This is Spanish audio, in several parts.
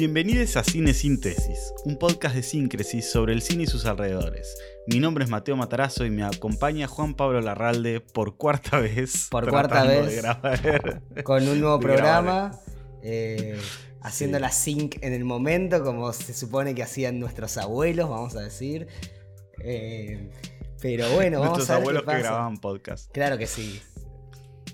Bienvenidos a Cine Síntesis, un podcast de síncresis sobre el cine y sus alrededores. Mi nombre es Mateo Matarazo y me acompaña Juan Pablo Larralde por cuarta vez. Por cuarta vez. grabar. con un nuevo programa, eh, haciendo Sí. la sync en el momento, como se supone que hacían nuestros abuelos, vamos a decir. Eh, pero bueno, vamos Nuestros a ver abuelos qué que pasa. grababan podcast. Claro que sí.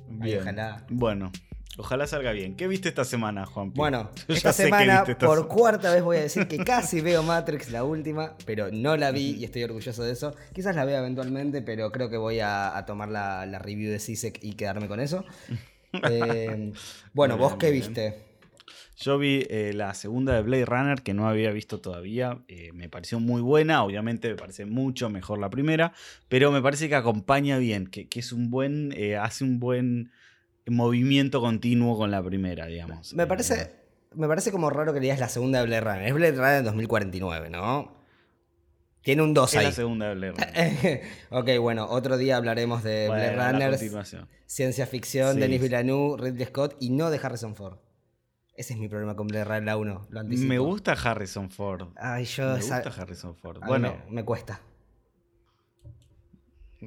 Bien. ojalá. Bueno, ojalá salga bien. ¿Qué viste esta semana, Juan? Bueno, Yo esta semana, esta por cuarta vez voy a decir que casi veo Matrix, la última, pero no la vi y estoy orgulloso de eso. Quizás la vea eventualmente, pero creo que voy a, a tomar la, la review de CISEC y quedarme con eso. Eh, bueno, ¿vos qué bien. viste? Yo vi eh, la segunda de Blade Runner que no había visto todavía. eh, me pareció muy buena. Obviamente me parece mucho mejor la primera. Pero me parece que acompaña bien. Que, que es un buen. hace un buen movimiento continuo con la primera, digamos. Me Eh, parece, me parece como raro que digas la segunda de Blade Runner. Es Blade Runner 2049, ¿no? Tiene un 2 es la ahí. segunda de Blade Runner. ok, bueno, otro día hablaremos de Bueno, Blade continuación. ciencia ficción, Sí. Denis Villeneuve, Ridley Scott y no de Harrison Ford. Ese es mi problema con Blade Runner la 1. Lo anticipo. Me gusta Harrison Ford. Ay, yo. Me gusta Harrison Ford. Bueno, me, me cuesta.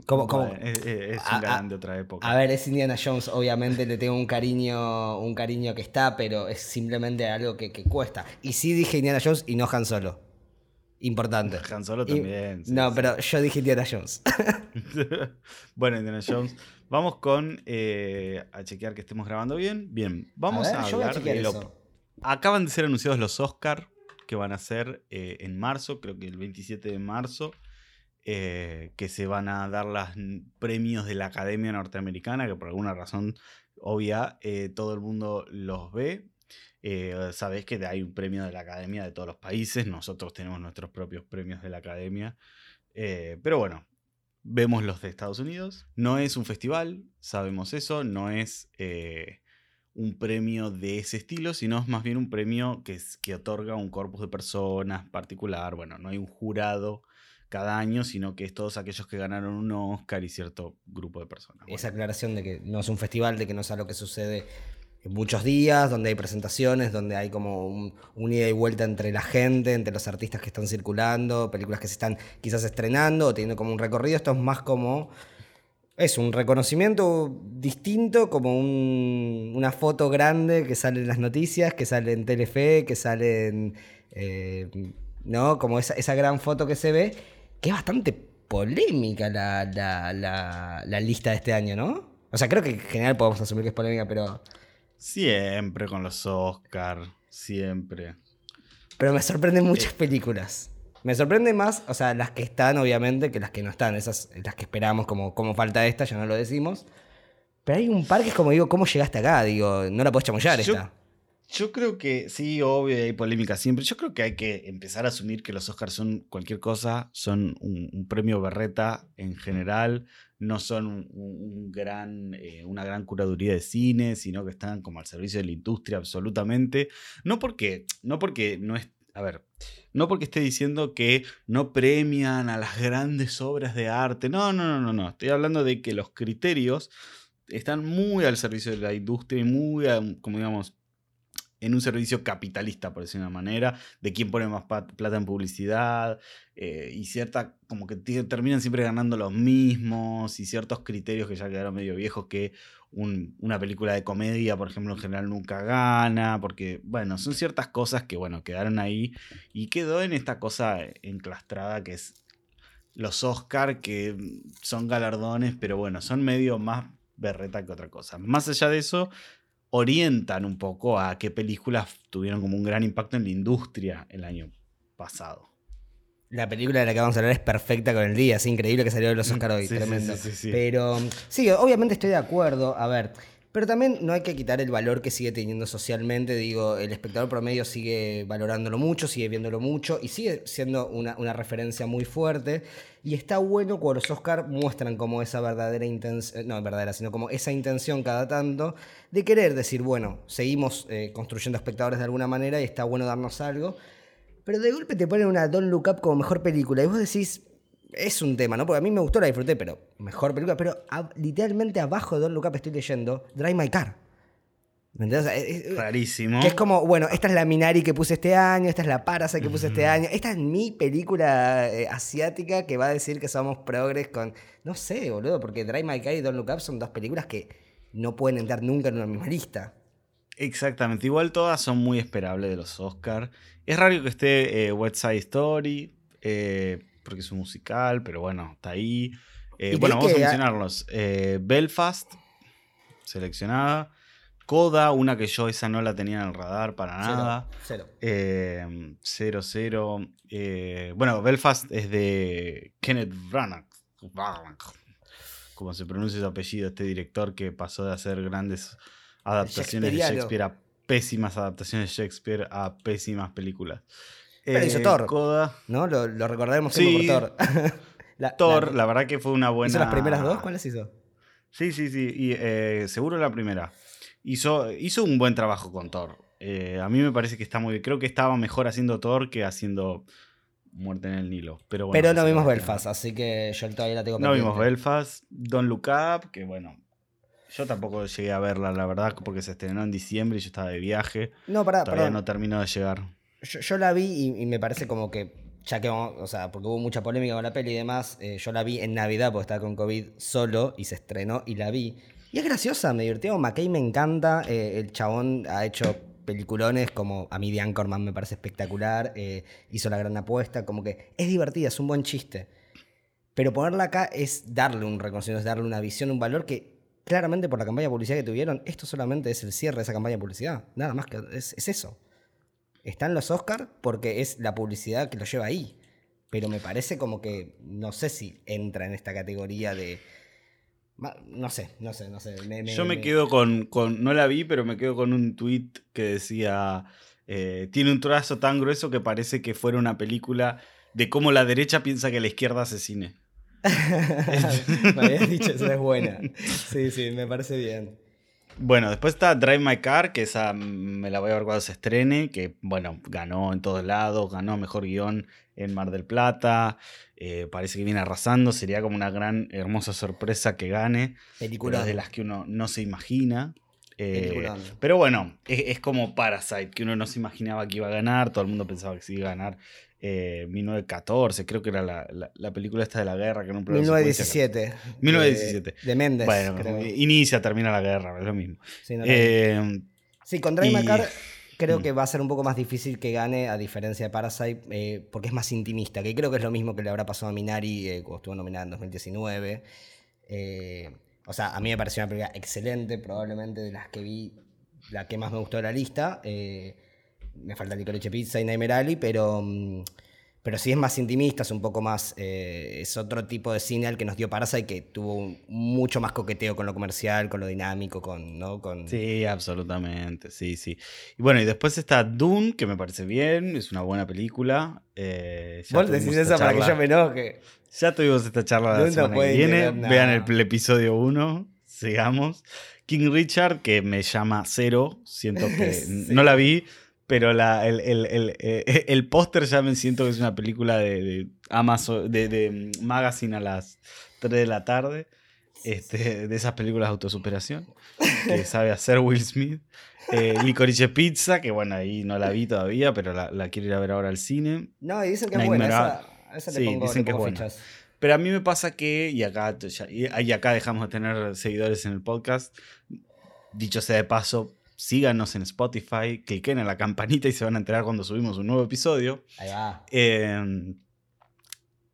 ¿Cómo- es, A- un galán a- de otra época. A ver, es Indiana Jones, obviamente le tengo un cariño, un cariño que está, pero es simplemente algo que, que cuesta. Y sí dije Indiana Jones y no Han Solo. Importante. Han Solo Y- también. sí, no, sí. pero yo dije Indiana Jones. bueno, Indiana Jones. Vamos con eh, a chequear que estemos grabando bien. Bien, vamos a, ver, yo voy a hablar chequear de lo-. Acaban de ser anunciados los Oscar que van a ser eh, en marzo, creo que el 27 de marzo, eh, que se van a dar los premios de la Academia Norteamericana, que por alguna razón obvia eh, todo el mundo los ve. Eh, Sabés que hay un premio de la Academia de todos los países, nosotros tenemos nuestros propios premios de la Academia. Eh, pero bueno, vemos los de Estados Unidos. No es un festival, sabemos eso, no es un premio de ese estilo, sino es más bien un premio que, es- que otorga un corpus de personas particular. Bueno, no hay un jurado cada año, sino que es todos aquellos que ganaron un Oscar y cierto grupo de personas. Esa aclaración de que no es un festival, de que no es algo que sucede en muchos días, donde hay presentaciones, donde hay como un, un ida y vuelta entre la gente, entre los artistas que están circulando, películas que se están quizás estrenando o teniendo como un recorrido. Esto es más como. Es un reconocimiento distinto, como un- una foto grande que sale en las noticias, que sale en Telefe, que sale en. eh, ¿No? Como esa, esa gran foto que se ve, que es bastante polémica la, la- la- la lista de este año, ¿no? O sea, creo que en general podemos asumir que es polémica, pero. Siempre con los Oscar, siempre. Pero me sorprenden muchas películas. Me sorprende más, o sea, las que están, obviamente, que las que no están. Esas, las que esperamos, como, como falta esta, ya no lo decimos. Pero hay un par que es como digo, ¿cómo llegaste acá? Digo, no la puedes chamullar Yo- esta. Yo creo que sí, obvio, hay polémica siempre. Yo creo que hay que empezar a asumir que los Oscars son cualquier cosa, son un, un premio berreta en general, no son un, gran, eh, una gran curaduría de cine, sino que están como al servicio de la industria absolutamente. No porque, no porque no es, a ver, no porque esté diciendo que no premian a las grandes obras de arte. No, no, no, no, no. Estoy hablando de que los criterios están muy al servicio de la industria y muy, como digamos, en un servicio capitalista, por decir una manera, de quién pone más plata en publicidad, eh, y cierta, como que terminan siempre ganando los mismos, y ciertos criterios que ya quedaron medio viejos, que un- una película de comedia, por ejemplo, en general nunca gana, porque, bueno, son ciertas cosas que, bueno, quedaron ahí, y quedó en esta cosa enclastrada que es los Oscar, que son galardones, pero bueno, son medio más berreta que otra cosa. Más allá de eso, orientan un poco a qué películas tuvieron como un gran impacto en la industria el año pasado. La película de la que vamos a hablar es perfecta con el día. Es increíble que salió de los Oscar hoy. Mm, Sí, tremendo. sí, sí, sí. Pero sí, obviamente estoy de acuerdo. A ver. Pero también no hay que quitar el valor que sigue teniendo socialmente. Digo, el espectador promedio sigue valorándolo mucho, sigue viéndolo mucho y sigue siendo una, una referencia muy fuerte. Y está bueno cuando los Oscar muestran como esa verdadera intención, no verdadera, sino como esa intención cada tanto de querer decir, bueno, seguimos eh, construyendo espectadores de alguna manera y está bueno darnos algo. Pero de golpe te ponen una Don't Look Up como mejor película y vos decís, es un tema, ¿no? Porque a mí me gustó, la disfruté, pero mejor película. Pero a- literalmente abajo de Don't Look Up estoy leyendo Drive My Car. ¿Me entendés? O sea, es- es- Rarísimo. Que es como, bueno, esta es la Minari que puse este año, esta es la Parasite que puse este año, esta es mi película eh, asiática que va a decir que somos progres con... No sé, boludo, porque Drive My Car y Don't Look Up son dos películas que no pueden entrar nunca en una misma lista. Exactamente. Igual todas son muy esperables de los Oscars. Es raro que esté eh, West Side Story, eh, porque es un musical, pero bueno, está ahí. Eh, bueno, vamos a mencionarlos. Eh, Belfast, seleccionada. Coda, una que yo esa no la tenía en el radar para nada. Cero. Eh, 00. eh, bueno, Belfast es de Kenneth Branagh. Como se pronuncia su apellido, este director que pasó de hacer grandes adaptaciones de. Shakespeare a pésimas adaptaciones de Shakespeare a pésimas películas. Pero hizo Thor. Coda, ¿No? Lo, lo recordaremos siempre Sí. por Thor. la, Thor, la- la verdad que fue una buena. ¿Hizo las primeras dos? ¿Cuáles hizo? Sí, sí, sí. Y, eh, seguro la primera. Hizo, hizo un buen trabajo con Thor. Eh, a mí me parece que está muy bien. Creo que estaba mejor haciendo Thor que haciendo Muerte en el Nilo. Pero, bueno, Pero no vimos Belfast, así que yo todavía la tengo No vimos. Belfast. Don't Look Up, que bueno. Yo tampoco llegué a verla, la verdad, porque se estrenó en diciembre y yo estaba de viaje. No, pará, Todavía no terminó de llegar. Yo, yo la vi y, y me parece como que, ya que o sea, porque hubo mucha polémica con la peli y demás, eh, yo la vi en Navidad porque estaba con COVID solo y se estrenó y la vi. Y es graciosa, me divirtió. McKay me encanta. eh, el chabón ha hecho peliculones como a mí de Anchorman me parece espectacular. eh, hizo la gran apuesta. Como que es divertida, es un buen chiste. Pero ponerla acá es darle un reconocimiento, es darle una visión, un valor que claramente por la campaña de publicidad que tuvieron, esto solamente es el cierre de esa campaña de publicidad. Nada más que es, es eso. Están los Oscars porque es la publicidad que lo lleva ahí. Pero me parece como que no sé si entra en esta categoría de. No sé, no sé, no sé. me- me- Yo me me- quedo con, con- No la vi, pero me quedo con un tweet que decía. eh, tiene un trazo tan grueso que parece que fuera una película de cómo la derecha piensa que la izquierda asesine. me habías dicho, eso es buena. Sí, sí, me parece bien. Bueno, después está Drive My Car, que esa me la voy a ver cuando se estrene, que bueno, ganó en todos lados, ganó mejor guion en Mar del Plata, eh, parece que viene arrasando, sería como una gran, hermosa sorpresa que gane, Película pero de las que uno no se imagina. Eh, pero bueno, es, es como Parasite, que uno no se imaginaba que iba a ganar, todo el mundo pensaba que se iba a ganar. Eh, 1914, creo que era la, la- la película esta de la guerra, que que- 1917. 1917. De, de Méndez. Bueno, creo. inicia, termina la guerra, es lo mismo. Sí, no. Eh, Sí, con Drive creo Mm. que va a ser un poco más difícil que gane, a diferencia de Parasite, eh, porque es más intimista, que creo que es lo mismo que le habrá pasado a Minari eh, cuando estuvo nominada en 2019. Eh, o sea, a mí me pareció una película excelente, probablemente de las que vi, la que más me gustó de la lista. Me falta Licorice Pizza y Nightmare Alley, pero, mm, pero sí es más intimista, es un poco más. eh, es otro tipo de cine al que nos dio Parasite, que tuvo un- mucho más coqueteo con lo comercial, con lo dinámico, con. ¿no? con Sí, absolutamente, sí, sí. Y bueno, y después está Dune, que me parece bien, es una buena película. eh, ya Vos tuvimos decís esta eso para que charla- yo me enoje. Ya tuvimos esta charla la Dune no semana que puede viene. Vean el, el episodio 1, sigamos. King Richard, que me llama cero, siento que Sí. no la vi, pero la, el, el, el, eh, el póster ya me siento que es una película de, de Amazon, de, de Magazine a las 3 de la tarde. Este, de esas películas de autosuperación que sabe hacer Will Smith. Eh, Licorice Pizza, que bueno, ahí no la vi todavía, pero la, la quiero ir a ver ahora al cine. No, y dicen que es buena. Esa, esa Sí, le pongo, dicen le que es pongo buena. fichas. Pero a mí me pasa que, y acá, y acá dejamos de tener seguidores en el podcast, dicho sea de paso, síganos en Spotify, cliquen en la campanita y se van a enterar cuando subimos un nuevo episodio. Ahí va. Eh,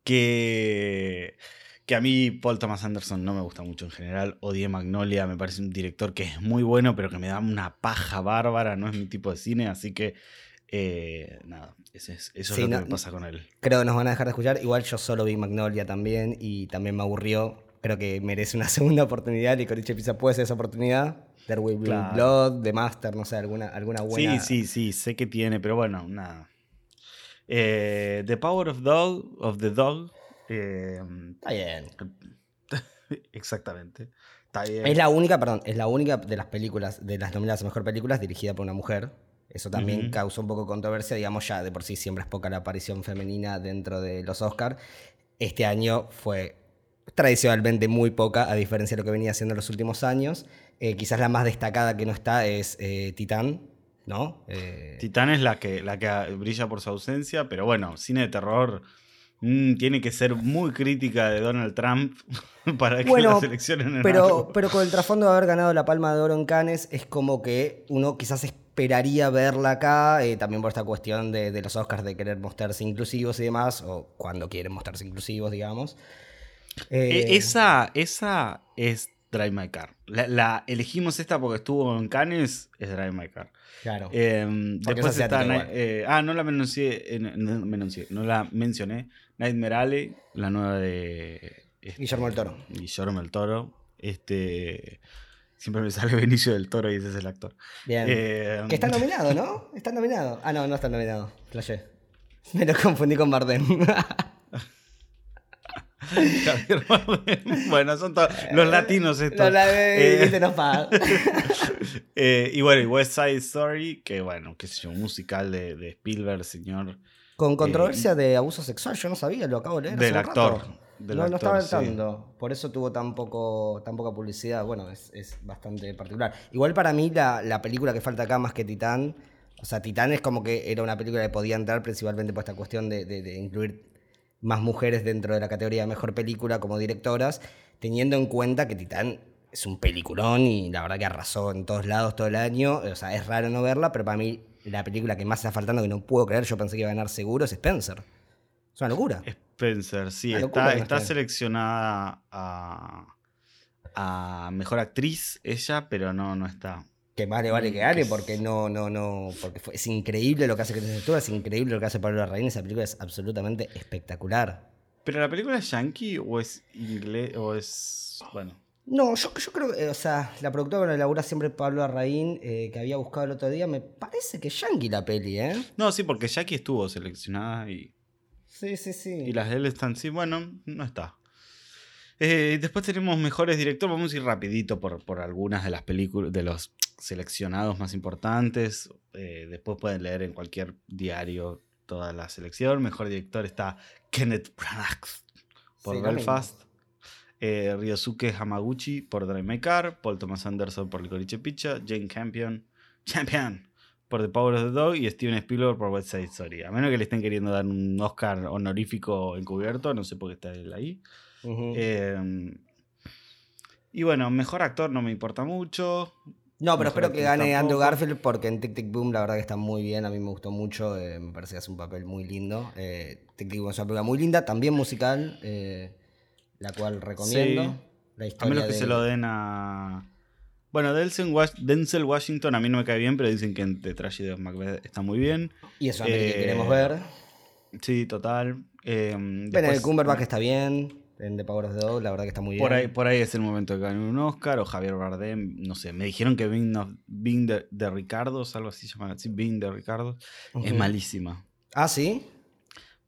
que, que a mí Paul Thomas Anderson no me gusta mucho en general. Odié Magnolia, me parece un director que es muy bueno, pero que me da una paja bárbara, no es mi tipo de cine, así que eh, nada, es- eso Sí, es lo no- que me pasa con él. Creo que nos van a dejar de escuchar. Igual yo solo vi Magnolia también y también me aburrió. Creo que merece una segunda oportunidad. Licorice Pizza puede ser esa oportunidad. There Will Be Claro. Blood, The Master, no sé, alguna, alguna buena. Sí, sí, sí, sé que tiene, pero bueno, nada. Eh, the Power of Dog, of the Dog. eh, Está bien. exactamente. Está bien. Es la única, perdón, es la única de las películas, de las nominadas a mejor películas dirigida por una mujer. Eso también Ujú. causó un poco de controversia, digamos, ya de por sí siempre es poca la aparición femenina dentro de los Oscars. Este año fue tradicionalmente muy poca, a diferencia de lo que venía haciendo en los últimos años. Eh, quizás la más destacada que no está es eh, Titán, ¿no? Eh, Titán es la que, la que brilla por su ausencia, pero bueno, cine de terror mm, tiene que ser muy crítica de Donald Trump para que Bueno, la seleccionen en pero, algo. pero con el trasfondo de haber ganado la Palma de Oro en Cannes, es como que uno quizás esperaría verla acá, eh, también por esta cuestión de, de los Oscars de querer mostrarse inclusivos y demás, o cuando quieren mostrarse inclusivos, digamos. E- Eh, esa, esa es Drive My Car. La, la elegimos esta porque estuvo en Cannes, es Drive My Car. Claro. Eh, después está. eh, ah, no la menuncié, eh, no, la mencioné. Nightmare Alley, la nueva de. este, Guillermo del Toro. Guillermo del Toro. Este. Siempre me sale Benicio del Toro y ese es el actor. Bien. Eh, que está nominado, ¿no? Está nominado. Ah, no, no está nominado. Flashé. Me lo confundí con Bardem. Javier Bardem. bueno, son todos los latinos estos. Eh, no eh, y bueno, y West Side Story, que bueno, qué sé yo, un musical de, de Spielberg, señor. Con controversia de abuso sexual, yo no sabía, lo acabo de leer. hace Del un actor. rato. del no, no actor, estaba sí. tanto. Por eso tuvo tan, poco, tan poca publicidad. Bueno, es, es bastante particular. Igual para mí la, la película que falta acá más que Titán. O sea, Titán es como que era una película que podía entrar principalmente por esta cuestión de, de- de incluir más mujeres dentro de la categoría de mejor película como directoras, teniendo en cuenta que Titán es un peliculón y la verdad que arrasó en todos lados todo el año. O sea, es raro no verla, pero para mí la película que más está faltando, que no puedo creer, yo pensé que iba a ganar seguro, es Spencer. Es una locura. Spencer, sí, locura está, está seleccionada a, a mejor actriz ella, pero no, no está. Que vale, vale Mm, que gane, que porque no, no, no. Porque es increíble lo que hace Kristen Stewart, es increíble lo que hace Pablo Larraín. Esa película es absolutamente espectacular. ¿Pero la película es yankee o es inglés o es. Bueno. No, yo, yo creo que, o sea, la productora con la labura siempre Pablo Larraín, eh, que había buscado el otro día, me parece que es yankee la peli, ¿eh? No, sí, porque Jackie estuvo seleccionada y, Sí, sí, sí. y las de él están. Sí, bueno, no está. Eh, después tenemos mejores directores. Vamos a ir rapidito por, por algunas de las películas, de los seleccionados más importantes. Eh, después pueden leer en cualquier diario toda la selección. Mejor director está Kenneth Branagh por Sí, Belfast. Eh, Ryosuke Hamaguchi por Drive My Car. Paul Thomas Anderson por Licorice Pizza. Jane Campion, Champion por The Power of the Dog. Y Steven Spielberg por West Side Story. A menos que le estén queriendo dar un Oscar honorífico encubierto. No sé por qué está él ahí. Eh, y bueno, mejor actor no me importa mucho. No, pero espero que gane Andrew. Garfield porque en Tic Tic Boom la verdad que está muy bien, a mí me gustó mucho, eh, me parece que hace un papel muy lindo. Eh, Tic Tic Boom es una película muy linda, también musical, eh, la cual recomiendo. Sí. La A historia menos que de- se lo den a. Bueno, Denzel, Wash- Denzel Washington a mí no me cae bien, pero dicen que en The Tragedy of Macbeth está muy bien. Y es una que Eh, queremos ver. Sí, total. Eh, después- Cumberbatch está bien, en The Power of the Dog, la verdad que está muy bien. por ahí, por ahí es el momento de ganar un Oscar o Javier Bardem, no sé, me dijeron que Bing, of- Bing de, de Ricardos, algo así se llama así, Bing de Ricardos, es malísima. Ah, ¿sí?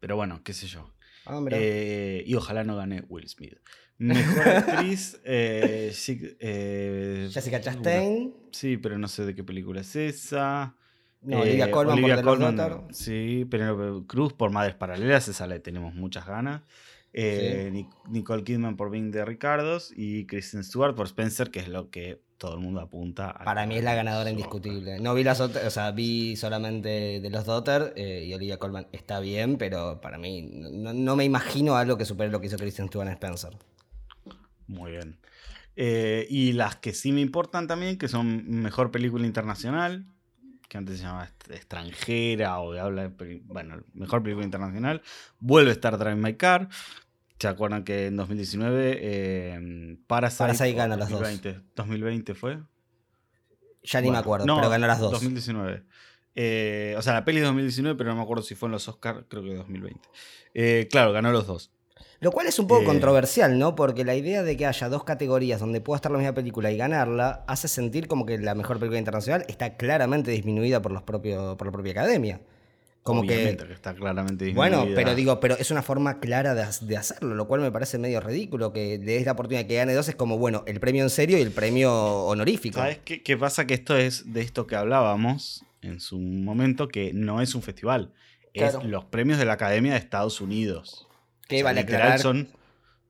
Pero bueno, qué sé yo. Ah. Eh, y ojalá no gane Will Smith. Mejor actriz, eh, eh, Jessica Chastain. Sí, pero no sé de qué película es esa. No, Eh, Olivia Colman Olivia por Colman. Sí, Penélope Cruz por Madres Paralelas, esa le tenemos muchas ganas. Eh, Nic- Nicole Kidman por Bing de Ricardos y Kristen Stewart por Spencer, que es lo que todo el mundo apunta. a Para mí es la ganadora indiscutible. No vi las otras, o sea, vi solamente de los Daughter eh, y Olivia Colman está bien, pero para mí no, no me imagino algo que supere lo que hizo Kristen Stewart en Spencer. Muy bien. Eh, y las que sí me importan también, que son mejor película internacional, que antes se llamaba extranjera o de habla de bueno, mejor película internacional, vuelve a estar Drive My Car. ¿Se acuerdan que en 2019 eh, Parasite, Parasite o gana las dos. 2020, 2020 fue? Ya ni me acuerdo, no, pero ganó las dos. 2019. Eh, o sea, la peli es 2019, pero no me acuerdo si fue en los Oscars, creo que 2020. Eh, claro, ganó los dos. Lo cual es un poco Eh, controversial, ¿no? Porque la idea de que haya dos categorías donde pueda estar la misma película y ganarla hace sentir como que la mejor película internacional está claramente disminuida por, los propios, por la propia academia. Como que que está claramente Bueno, disminuida. pero digo, pero es una forma clara de, ha- de hacerlo, lo cual me parece medio ridículo que le des la oportunidad que gane dos, es como, bueno, el premio en serio y el premio honorífico. ¿Sabes qué, qué pasa? Que esto es de esto que hablábamos en su momento, que no es un festival. Claro. Es los premios de la Academia de Estados Unidos. Que O sea, vale literal aclarar, son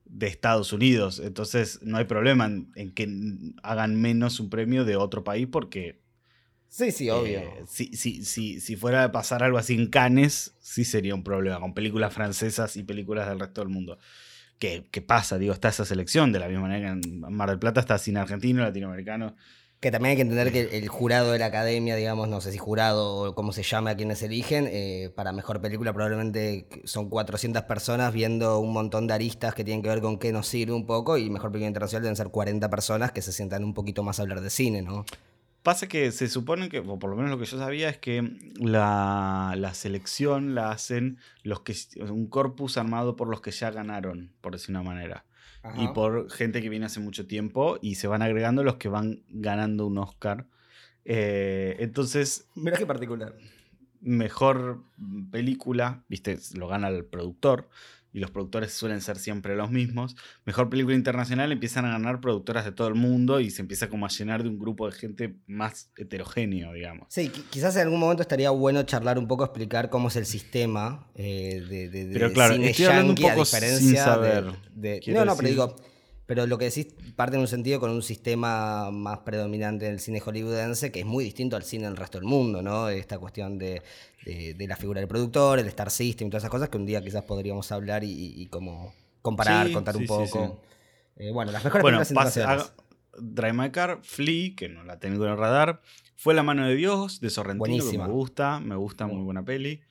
de Estados Unidos. Entonces no hay problema en, que hagan menos un premio de otro país porque... Sí, sí, obvio. Eh, si, si, fuera a pasar algo así en Cannes, sí sería un problema con películas francesas y películas del resto del mundo. ¿Qué, qué pasa? Digo, está esa selección, de la misma manera que en Mar del Plata está sin argentino, latinoamericano. Que también hay que entender que el jurado de la academia, digamos, no sé si jurado o cómo se llama a quienes eligen, eh, para mejor película probablemente son 400 personas viendo un montón de aristas que tienen que ver con qué nos sirve un poco y mejor película internacional deben ser 40 personas que se sientan un poquito más a hablar de cine, ¿no? Pasa que se supone que, o por lo menos lo que yo sabía, es que la, la selección la hacen los que un corpus armado por los que ya ganaron, por decir una manera y por gente que viene hace mucho tiempo y se van agregando los que van ganando un Oscar. Eh, entonces... Mira qué particular. Mejor película, viste, lo gana el productor y los productores suelen ser siempre los mismos. Mejor película internacional empiezan a ganar productoras de todo el mundo y se empieza como a llenar de un grupo de gente más heterogéneo, digamos. Sí, quizás en algún momento estaría bueno charlar un poco, explicar cómo es el sistema eh, de, de, Pero claro, cine estoy hablando un poco diferencia sin saber. no, no, pero digo, pero lo que decís parte en un sentido con un sistema más predominante en el cine hollywoodense que es muy distinto al cine del resto del mundo, ¿no? Esta cuestión de de, la figura del productor, el Star System y todas esas cosas que un día quizás podríamos hablar y, como comparar, contar un poco. Eh, bueno, las mejores bueno, películas Drive My Car, Flea, que no la tengo en el radar, Fue La Mano de Dios, de Sorrentino, que me gusta, me gusta, muy buena peli.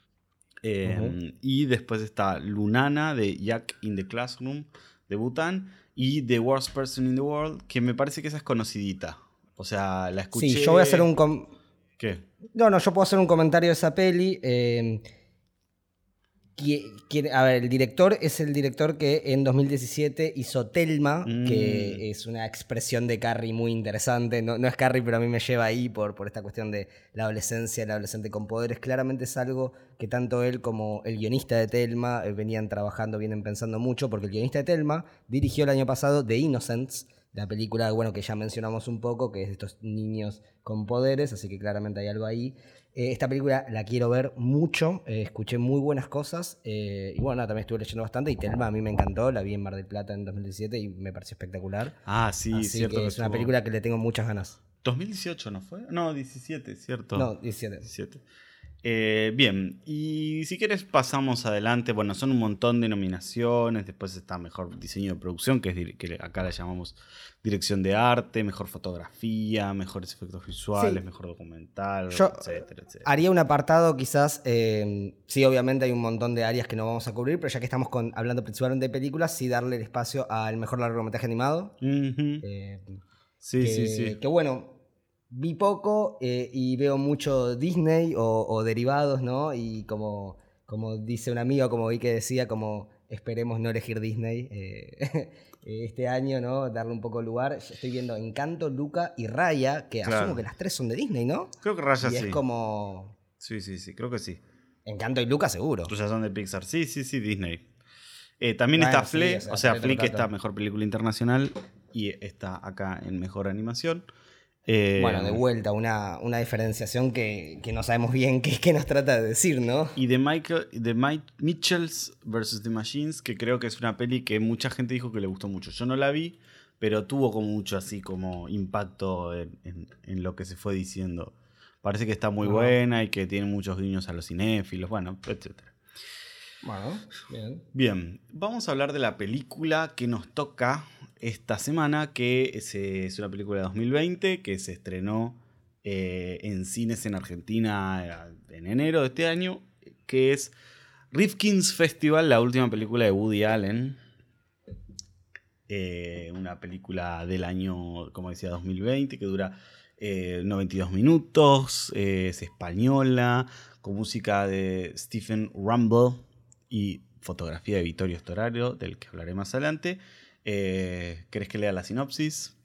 Em, y después está Lunana, de Jack in the Classroom, de Bhutan, y The Worst Person in the World, que me parece que esa es conocidita. O sea, la escuché... Sí, yo voy a hacer un... ¿Qué? No, no, yo puedo hacer un comentario de esa peli. Eh, a ver, el director es el director que en 2017 hizo Telma, que mm. es una expresión de Carrie muy interesante. No, es Carrie, pero a mí me lleva ahí por, por esta cuestión de la adolescencia, el adolescente con poderes. Claramente es algo que tanto él como el guionista de Telma eh, venían trabajando, vienen pensando mucho, porque el guionista de Telma dirigió el año pasado The Innocents, la película, bueno, que ya mencionamos un poco, que es de estos niños con poderes, así que claramente hay algo ahí. Eh, esta película la quiero ver mucho, eh, escuché muy buenas cosas eh, y bueno, también estuve leyendo bastante y Telma a mí me encantó, la vi en Mar del Plata en 2017 y me pareció espectacular. Ah, sí, así cierto. Que es una película que le tengo muchas ganas. 2018, ¿no fue? No, 17, cierto. No, 17. 17. Eh, bien, y si quieres pasamos adelante. Bueno, son un montón de nominaciones. Después está mejor diseño de producción, que, es, que acá la llamamos dirección de arte, mejor fotografía, mejores efectos visuales, mejor documental, etcétera, etcétera, Haría un apartado quizás, eh, sí, obviamente hay un montón de áreas que no vamos a cubrir, pero ya que estamos con, hablando principalmente de películas, sí darle el espacio al mejor largometraje animado. Eh, sí, sí, sí. Que bueno, vi poco eh, y veo mucho Disney o, derivados, ¿no? Y como, como dice un amigo, como vi que decía, como esperemos no elegir Disney eh, este año, ¿no? Darle un poco lugar. Estoy viendo Encanto, Luca y Raya, que asumo que las tres son de Disney, ¿no? Creo que Raya y sí. es como... Sí, sí, sí, creo que sí. Encanto y Luca seguro. ya son de Pixar. Sí, sí, sí, Disney. Eh, también está Fle, o sea, Fle que está mejor película internacional y está acá en mejor animación. Eh, bueno, de vuelta, una, una diferenciación que, que, no sabemos bien qué, qué nos trata de decir, ¿no? Y de, Michael, de Mike Mitchells vs. The Machines, que creo que es una peli que mucha gente dijo que le gustó mucho. Yo no la vi, pero tuvo como mucho así como impacto en, en, lo que se fue diciendo. Parece que está muy buena y que tiene muchos guiños a los cinéfilos, bueno, etc. Bueno, bien. Bien, vamos a hablar de la película que nos toca esta semana, que es, una película de 2020 que se estrenó eh, en cines en Argentina eh, en enero de este año, que es Rifkin's Festival, la última película de Woody Allen. Eh, una película del año, como decía, 2020, que dura 92 minutos, es española, con música de Stephen Rumble y fotografía de Vittorio Storaro, del que hablaré más adelante. Eh, ¿Querés que lea la sinopsis?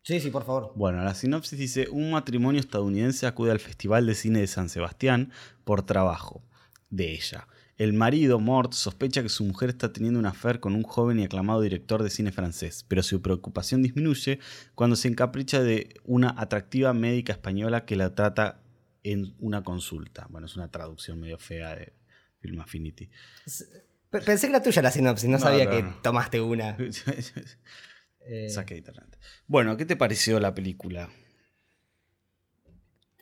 Sí, sí, por favor. Bueno, la sinopsis dice, un matrimonio estadounidense acude al Festival de Cine de San Sebastián por trabajo de ella. El marido, Mort, sospecha que su mujer está teniendo una affair con un joven y aclamado director de cine francés, pero su preocupación disminuye cuando se encapricha de una atractiva médica española que la trata en una consulta. Bueno, es una traducción medio fea de Film Affinity. Pensé que era tuya la sinopsis, no, No, sabía no, que no. tomaste una. Eh, Saqué de internet. Bueno, ¿qué te pareció la película?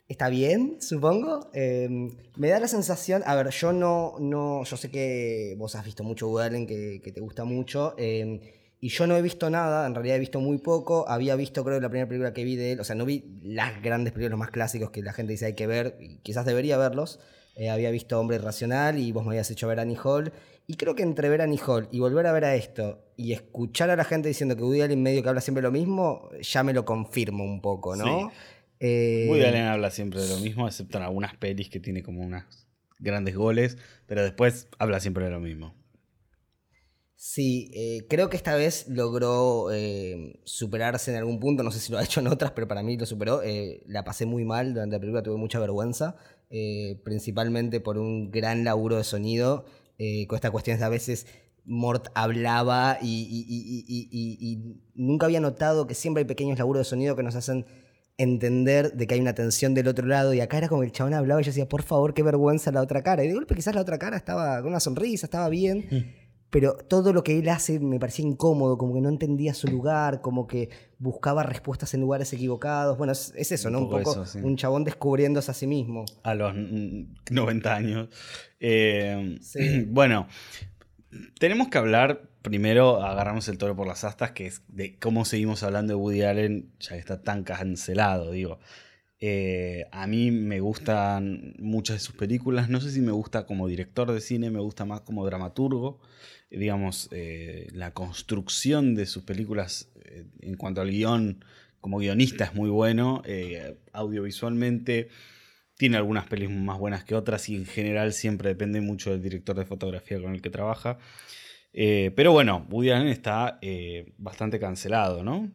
Está bien, supongo. Eh, me da la sensación, a ver, yo no, no, yo sé que vos has visto mucho Woody Allen, que, que te gusta mucho, eh, y yo no he visto nada, en realidad he visto muy poco, había visto creo la primera película que vi de él, o sea, no vi las grandes películas los más clásicos que la gente dice hay que ver, y quizás debería verlos, Eh, había visto Hombre Irracional y vos me habías hecho ver Annie Hall, y creo que entre ver Annie Hall y volver a ver a esto, y escuchar a la gente diciendo que Woody Allen medio que habla siempre lo mismo, ya me lo confirmo un poco, ¿no? Sí. Eh, Woody Allen habla siempre de lo mismo, excepto en algunas pelis que tiene como unos grandes goles, pero después habla siempre de lo mismo. Sí, eh, creo que esta vez logró eh, superarse en algún punto, no sé si lo ha hecho en otras, pero para mí lo superó. Eh, la pasé muy mal durante la película, tuve mucha vergüenza, eh, principalmente por un gran laburo de sonido, eh, con estas cuestiones de a veces Mort hablaba y, y- nunca había notado que siempre hay pequeños laburos de sonido que nos hacen entender de que hay una tensión del otro lado y acá era como el chabón hablaba y yo decía, por favor, qué vergüenza la otra cara. Y de golpe quizás la otra cara estaba con una sonrisa, estaba bien, pero todo lo que él hace me parecía incómodo, como que no entendía su lugar, como que buscaba respuestas en lugares equivocados. Bueno, es, es eso, ¿no? Un poco poco eso, sí. un chabón descubriéndose a sí mismo. A los mm, 90 años. Eh, Sí. Bueno, tenemos que hablar, primero agarramos el toro por las astas, que es de cómo seguimos hablando de Woody Allen, ya que está tan cancelado, digo. Eh, a mí me gustan muchas de sus películas, no sé si me gusta como director de cine, me gusta más como dramaturgo. Digamos, eh, la construcción de sus películas eh, en cuanto al guion, como guionista es muy bueno, audiovisualmente tiene algunas pelis más buenas que otras y en general siempre depende mucho del director de fotografía con el que trabaja. Pero bueno, Woody Allen está bastante cancelado, ¿no?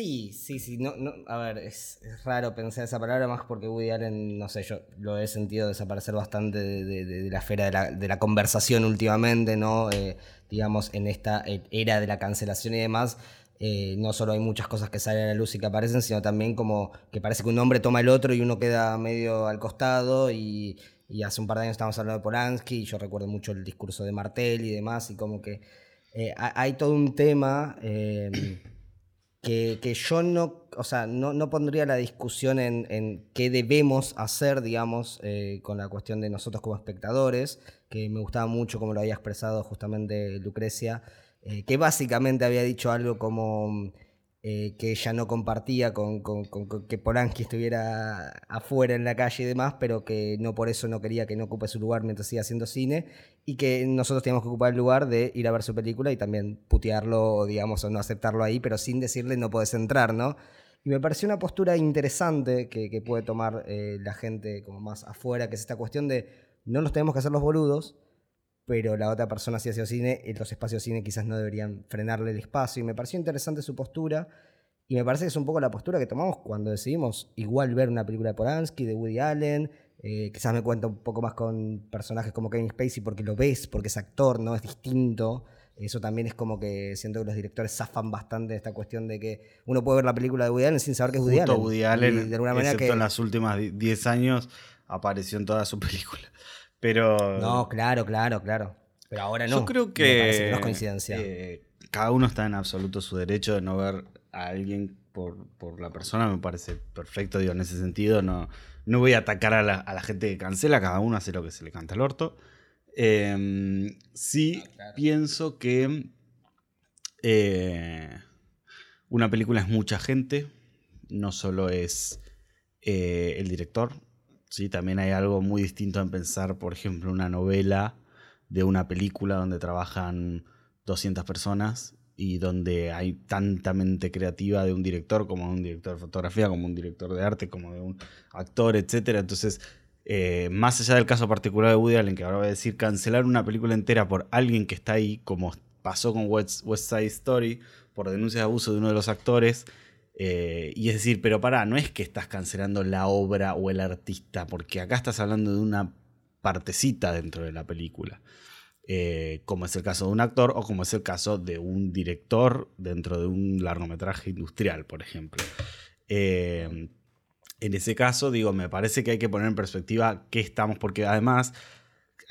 Sí, sí, sí. No, a ver, es, raro pensar esa palabra más porque Woody Allen, no sé, yo lo he sentido desaparecer bastante de, la esfera de la, conversación últimamente, ¿no? Eh, digamos, en esta eh, era de la cancelación y demás. eh, no solo hay muchas cosas que salen a la luz y que aparecen, sino también como que parece que un hombre toma el otro y uno queda medio al costado y, hace un par de años estábamos hablando de Polanski y yo recuerdo mucho el discurso de Martel y demás y como que eh, ha- hay todo un tema que, yo no, o sea, no, pondría la discusión en, en qué debemos hacer, digamos, eh, con la cuestión de nosotros como espectadores, que me gustaba mucho como lo había expresado justamente Lucrecia, eh, que básicamente había dicho algo como eh, que ella no compartía con, con- con- con que Polanski estuviera afuera en la calle y demás, pero que no por eso no quería que no ocupe su lugar mientras siga haciendo cine, y que nosotros teníamos que ocupar el lugar de ir a ver su película y también putearlo, digamos, o no aceptarlo ahí, pero sin decirle no podés entrar, ¿no? Y me pareció una postura interesante que, que puede tomar eh, la gente como más afuera, que es esta cuestión de no nos tenemos que hacer los boludos, pero la otra persona sí hace cine, y los espacios cine quizás no deberían frenarle el espacio. Y me pareció interesante su postura, y me parece que es un poco la postura que tomamos cuando decidimos igual ver una película de Polanski, de Woody Allen. eh, quizás me cuenta un poco más con personajes como Kevin Spacey porque lo ves, porque es actor, ¿no? Es distinto. Eso también es como que siento que los directores zafan bastante de esta cuestión de que uno puede ver la película de Woody Allen sin saber que es Woody Allen. Woody Y Allen, de alguna manera excepto que... en las últimas di- 10 años, apareció en toda su película. Pero No, claro, claro, claro. Pero ahora no. yo creo Me que, parece que no es coincidencia. eh, cada uno está en absoluto su derecho de no ver a alguien por, por la persona, me parece perfecto, digo, en ese sentido. No, no voy a atacar a la, a la gente que cancela, cada uno hace lo que se le canta al orto. Eh, sí, Ah, claro. pienso que eh, una película es mucha gente, no solo es eh, el director, ¿sí? también hay algo muy distinto en pensar, por ejemplo, una novela de una película donde trabajan 200 personas y donde hay tanta mente creativa de un director como de un director de fotografía, como un director de arte, como de un actor, etc. Entonces, eh, más allá del caso particular de Woody Allen, que ahora voy a decir, cancelar una película entera por alguien que está ahí, como pasó con West, West Side Story, por denuncia de abuso de uno de los actores, eh, y es decir, pero pará, no es que estás cancelando la obra o el artista, porque acá estás hablando de una partecita dentro de la película. Eh, como es el caso de un actor o como es el caso de un director dentro de un largometraje industrial, por ejemplo. Eh, en ese caso, digo, me parece que hay que poner en perspectiva qué estamos, porque además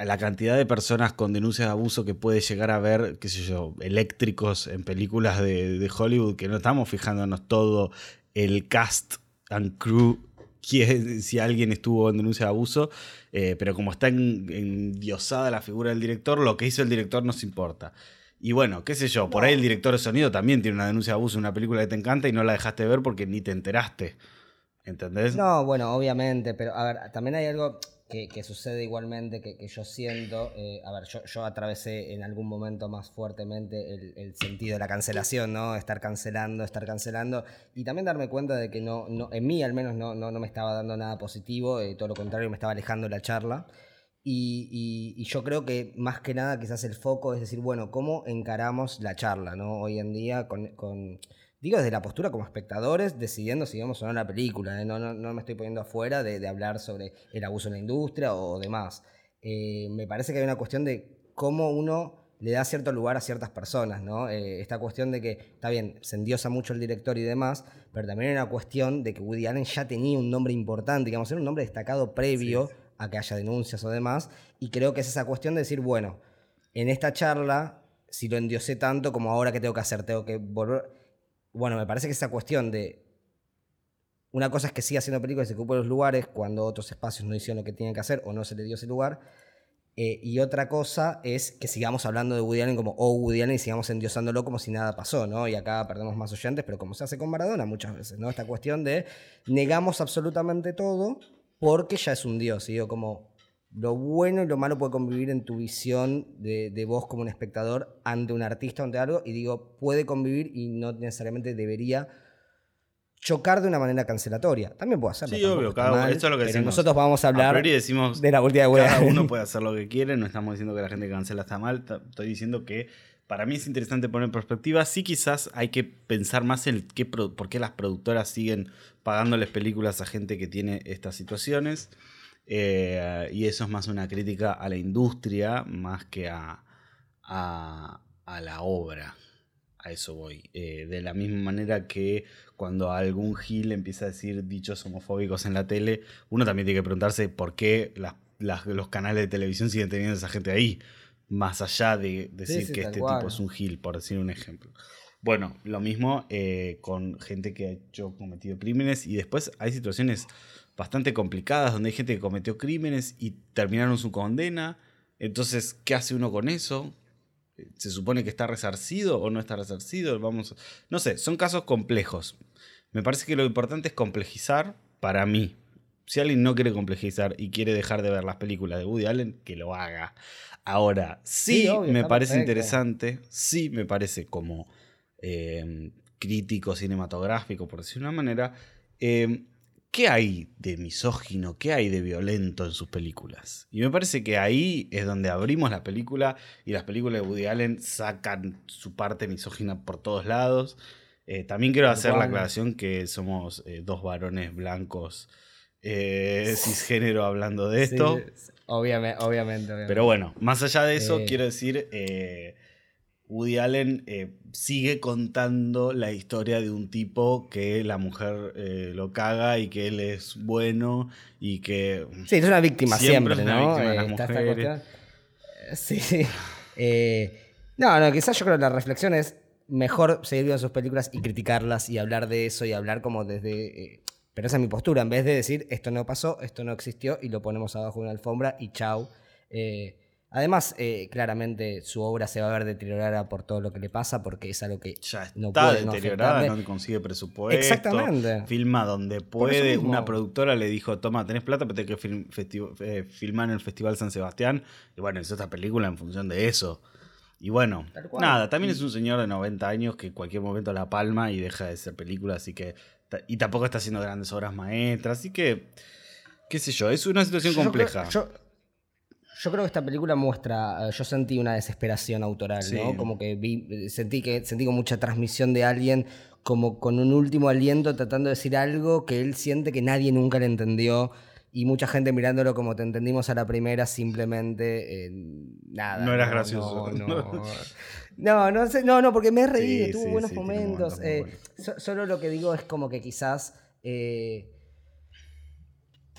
la cantidad de personas con denuncias de abuso que puede llegar a ver, qué sé yo, eléctricos en películas de, Hollywood, que no estamos fijándonos todo el cast and crew, si alguien estuvo en denuncia de abuso, eh, pero como está endiosada la figura del director, lo que hizo el director nos importa. Y bueno, qué sé yo, por ahí el director de sonido también tiene una denuncia de abuso en una película que te encanta y no la dejaste ver porque ni te enteraste. ¿Entendés? No, bueno, obviamente, pero a ver, también hay algo que, sucede igualmente, que, yo siento, eh, a ver, yo, yo, atravesé en algún momento más fuertemente el, sentido de la cancelación, ¿no? Estar cancelando, estar cancelando, y también darme cuenta de que no, no en mí al menos no, no, no me estaba dando nada positivo, eh, todo lo contrario, me estaba alejando la charla. Y, y, yo creo que más que nada quizás el foco es decir, bueno, ¿cómo encaramos la charla, ¿no? Hoy en día con, con digo desde la postura como espectadores, decidiendo si vamos o no la película. ¿eh? No, no, no, me estoy poniendo afuera de, de, hablar sobre el abuso en la industria o demás. Eh, me parece que hay una cuestión de cómo uno le da cierto lugar a ciertas personas, ¿no? Eh, esta cuestión de que, está bien, se endiosa mucho el director y demás, pero también hay una cuestión de que Woody Allen ya tenía un nombre importante, digamos, era un nombre destacado previo a que haya denuncias o demás, y creo que es esa cuestión de decir, bueno, en esta charla, si lo endiosé tanto como ahora que tengo que hacer, tengo que volver bueno, me parece que esa cuestión de. Una cosa es que siga haciendo películas y se ocupe los lugares cuando otros espacios no hicieron lo que tienen que hacer o no se le dio ese lugar. Eh, y otra cosa es que sigamos hablando de Woody Allen como oh Woody Allen y sigamos endiosándolo como si nada pasó, ¿no? Y acá perdemos más oyentes, pero como se hace con Maradona muchas veces, ¿no? Esta cuestión de negamos absolutamente todo porque ya es un dios. Y digo, como lo bueno y lo malo puede convivir en tu visión de, de, vos como un espectador ante un artista o ante algo, y digo, puede convivir y no necesariamente debería chocar de una manera cancelatoria. También puede hacerlo. Sí, obvio, cada es lo que pero nosotros vamos a hablar decimos, de la última de Cada uno puede hacer lo que quiere, no estamos diciendo que la gente que cancela está mal, estoy diciendo que para mí es interesante poner en perspectiva. Sí, quizás hay que pensar más en qué, por qué las productoras siguen pagándoles películas a gente que tiene estas situaciones. Eh, y eso es más una crítica a la industria más que a, a, la obra. A eso voy. Eh, de la misma manera que cuando algún Gil empieza a decir dichos homofóbicos en la tele, uno también tiene que preguntarse por qué los canales de televisión siguen teniendo a esa gente ahí, más allá de decir que este tipo es un Gil, por decir un ejemplo. Bueno, lo mismo eh, con gente que ha hecho cometido crímenes y después hay situaciones bastante complicadas donde hay gente que cometió crímenes y terminaron su condena. Entonces, ¿qué hace uno con eso? ¿Se supone que está resarcido o no está resarcido? Vamos, no sé, son casos complejos. Me parece que lo importante es complejizar para mí. Si alguien no quiere complejizar y quiere dejar de ver las películas de Woody Allen, que lo haga. Ahora, sí, me parece interesante, sí me parece como eh, crítico cinematográfico, por decir una manera, eh, ¿qué hay de misógino, qué hay de violento en sus películas? Y me parece que ahí es donde abrimos la película y las películas de Woody Allen sacan su parte misógina por todos lados. Eh, también quiero hacer la aclaración que somos eh, dos varones blancos eh, cisgénero hablando de esto. obviamente, obviamente, Pero bueno, más allá de eso, quiero decir Woody Allen eh, sigue contando la historia de un tipo que la mujer eh, lo caga y que él es bueno y que... Sí, es una víctima siempre, ¿no? Sí, sí. no, no, quizás yo creo que la reflexión es mejor seguir viendo sus películas y criticarlas y hablar de eso y hablar como desde... pero esa es mi postura, en vez de decir esto no pasó, esto no existió y lo ponemos abajo de una alfombra y chau. Además, eh, claramente su obra se va a ver deteriorada por todo lo que le pasa, porque es algo que ya está no puede deteriorada, no, consigue presupuesto. Exactamente. Filma donde puede. Una productora le dijo: Toma, tenés plata, pero tenés que eh, filmar en el Festival San Sebastián. Y bueno, hizo esta película en función de eso. Y bueno, nada, también es un señor de 90 años que en cualquier momento la palma y deja de ser película, así que. Y tampoco está haciendo grandes obras maestras, así que. ¿Qué sé yo? Es una situación compleja. Yo creo que esta película muestra, eh, yo sentí una desesperación autoral, ¿no? Como que vi, sentí que sentí con mucha transmisión de alguien como con un último aliento tratando de decir algo que él siente que nadie nunca le entendió y mucha gente mirándolo como te entendimos a la primera simplemente eh, nada. No eras gracioso. No, no, no, no, porque me he reído, tuvo buenos momentos. Eh, solo lo que digo es como que quizás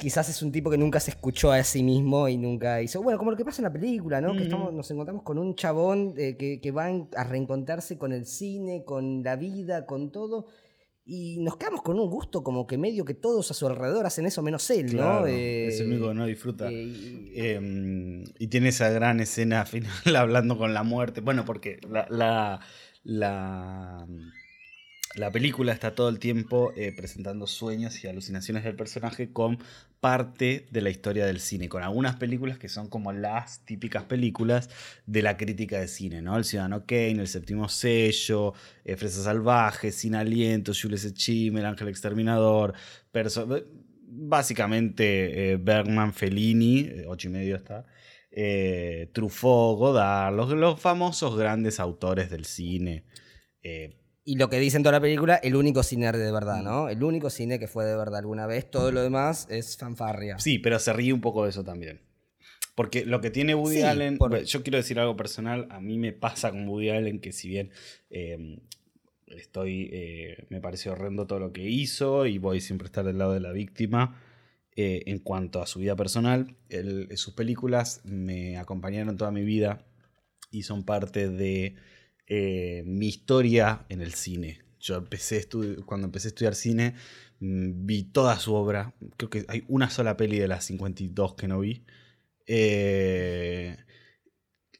quizás es un tipo que nunca se escuchó a sí mismo y nunca hizo. Bueno, como lo que pasa en la película, ¿no? Que estamos, nos encontramos con un chabón eh, que, que va a reencontrarse con el cine, con la vida, con todo y nos quedamos con un gusto como que medio que todos a su alrededor hacen eso menos él, ¿no? es el único que no disfruta. Eh, em, y tiene esa gran escena final hablando con la muerte. Bueno, porque la, la, la la película está todo el tiempo eh, presentando sueños y alucinaciones del personaje con parte de la historia del cine, con algunas películas que son como las típicas películas de la crítica de cine, ¿no? El Ciudadano Kane, El Séptimo Sello, eh, Fresa Salvaje, Sin Aliento, Jules Chim, El Ángel Exterminador, básicamente eh, Bergman, Fellini, ocho y medio está, Truffaut, Godard, los, los, famosos grandes autores del cine. Y lo que dice en toda la película, el único cine de verdad, ¿no? El único cine que fue de verdad alguna vez. Todo lo demás es fanfarria. Sí, pero se ríe un poco de eso también. Porque lo que tiene Woody Allen, yo quiero decir algo personal, a mí me pasa con Woody Allen que si bien em, estoy, eh, me parece horrendo todo lo que hizo y voy siempre a estar del lado de la víctima, eh, en cuanto a su vida personal, sus películas me acompañaron toda mi vida y son parte de eh, mi historia en el cine. Yo empecé cuando empecé a estudiar cine, mm, vi toda su obra. Creo que hay una sola peli de las 52 que no vi. Eh,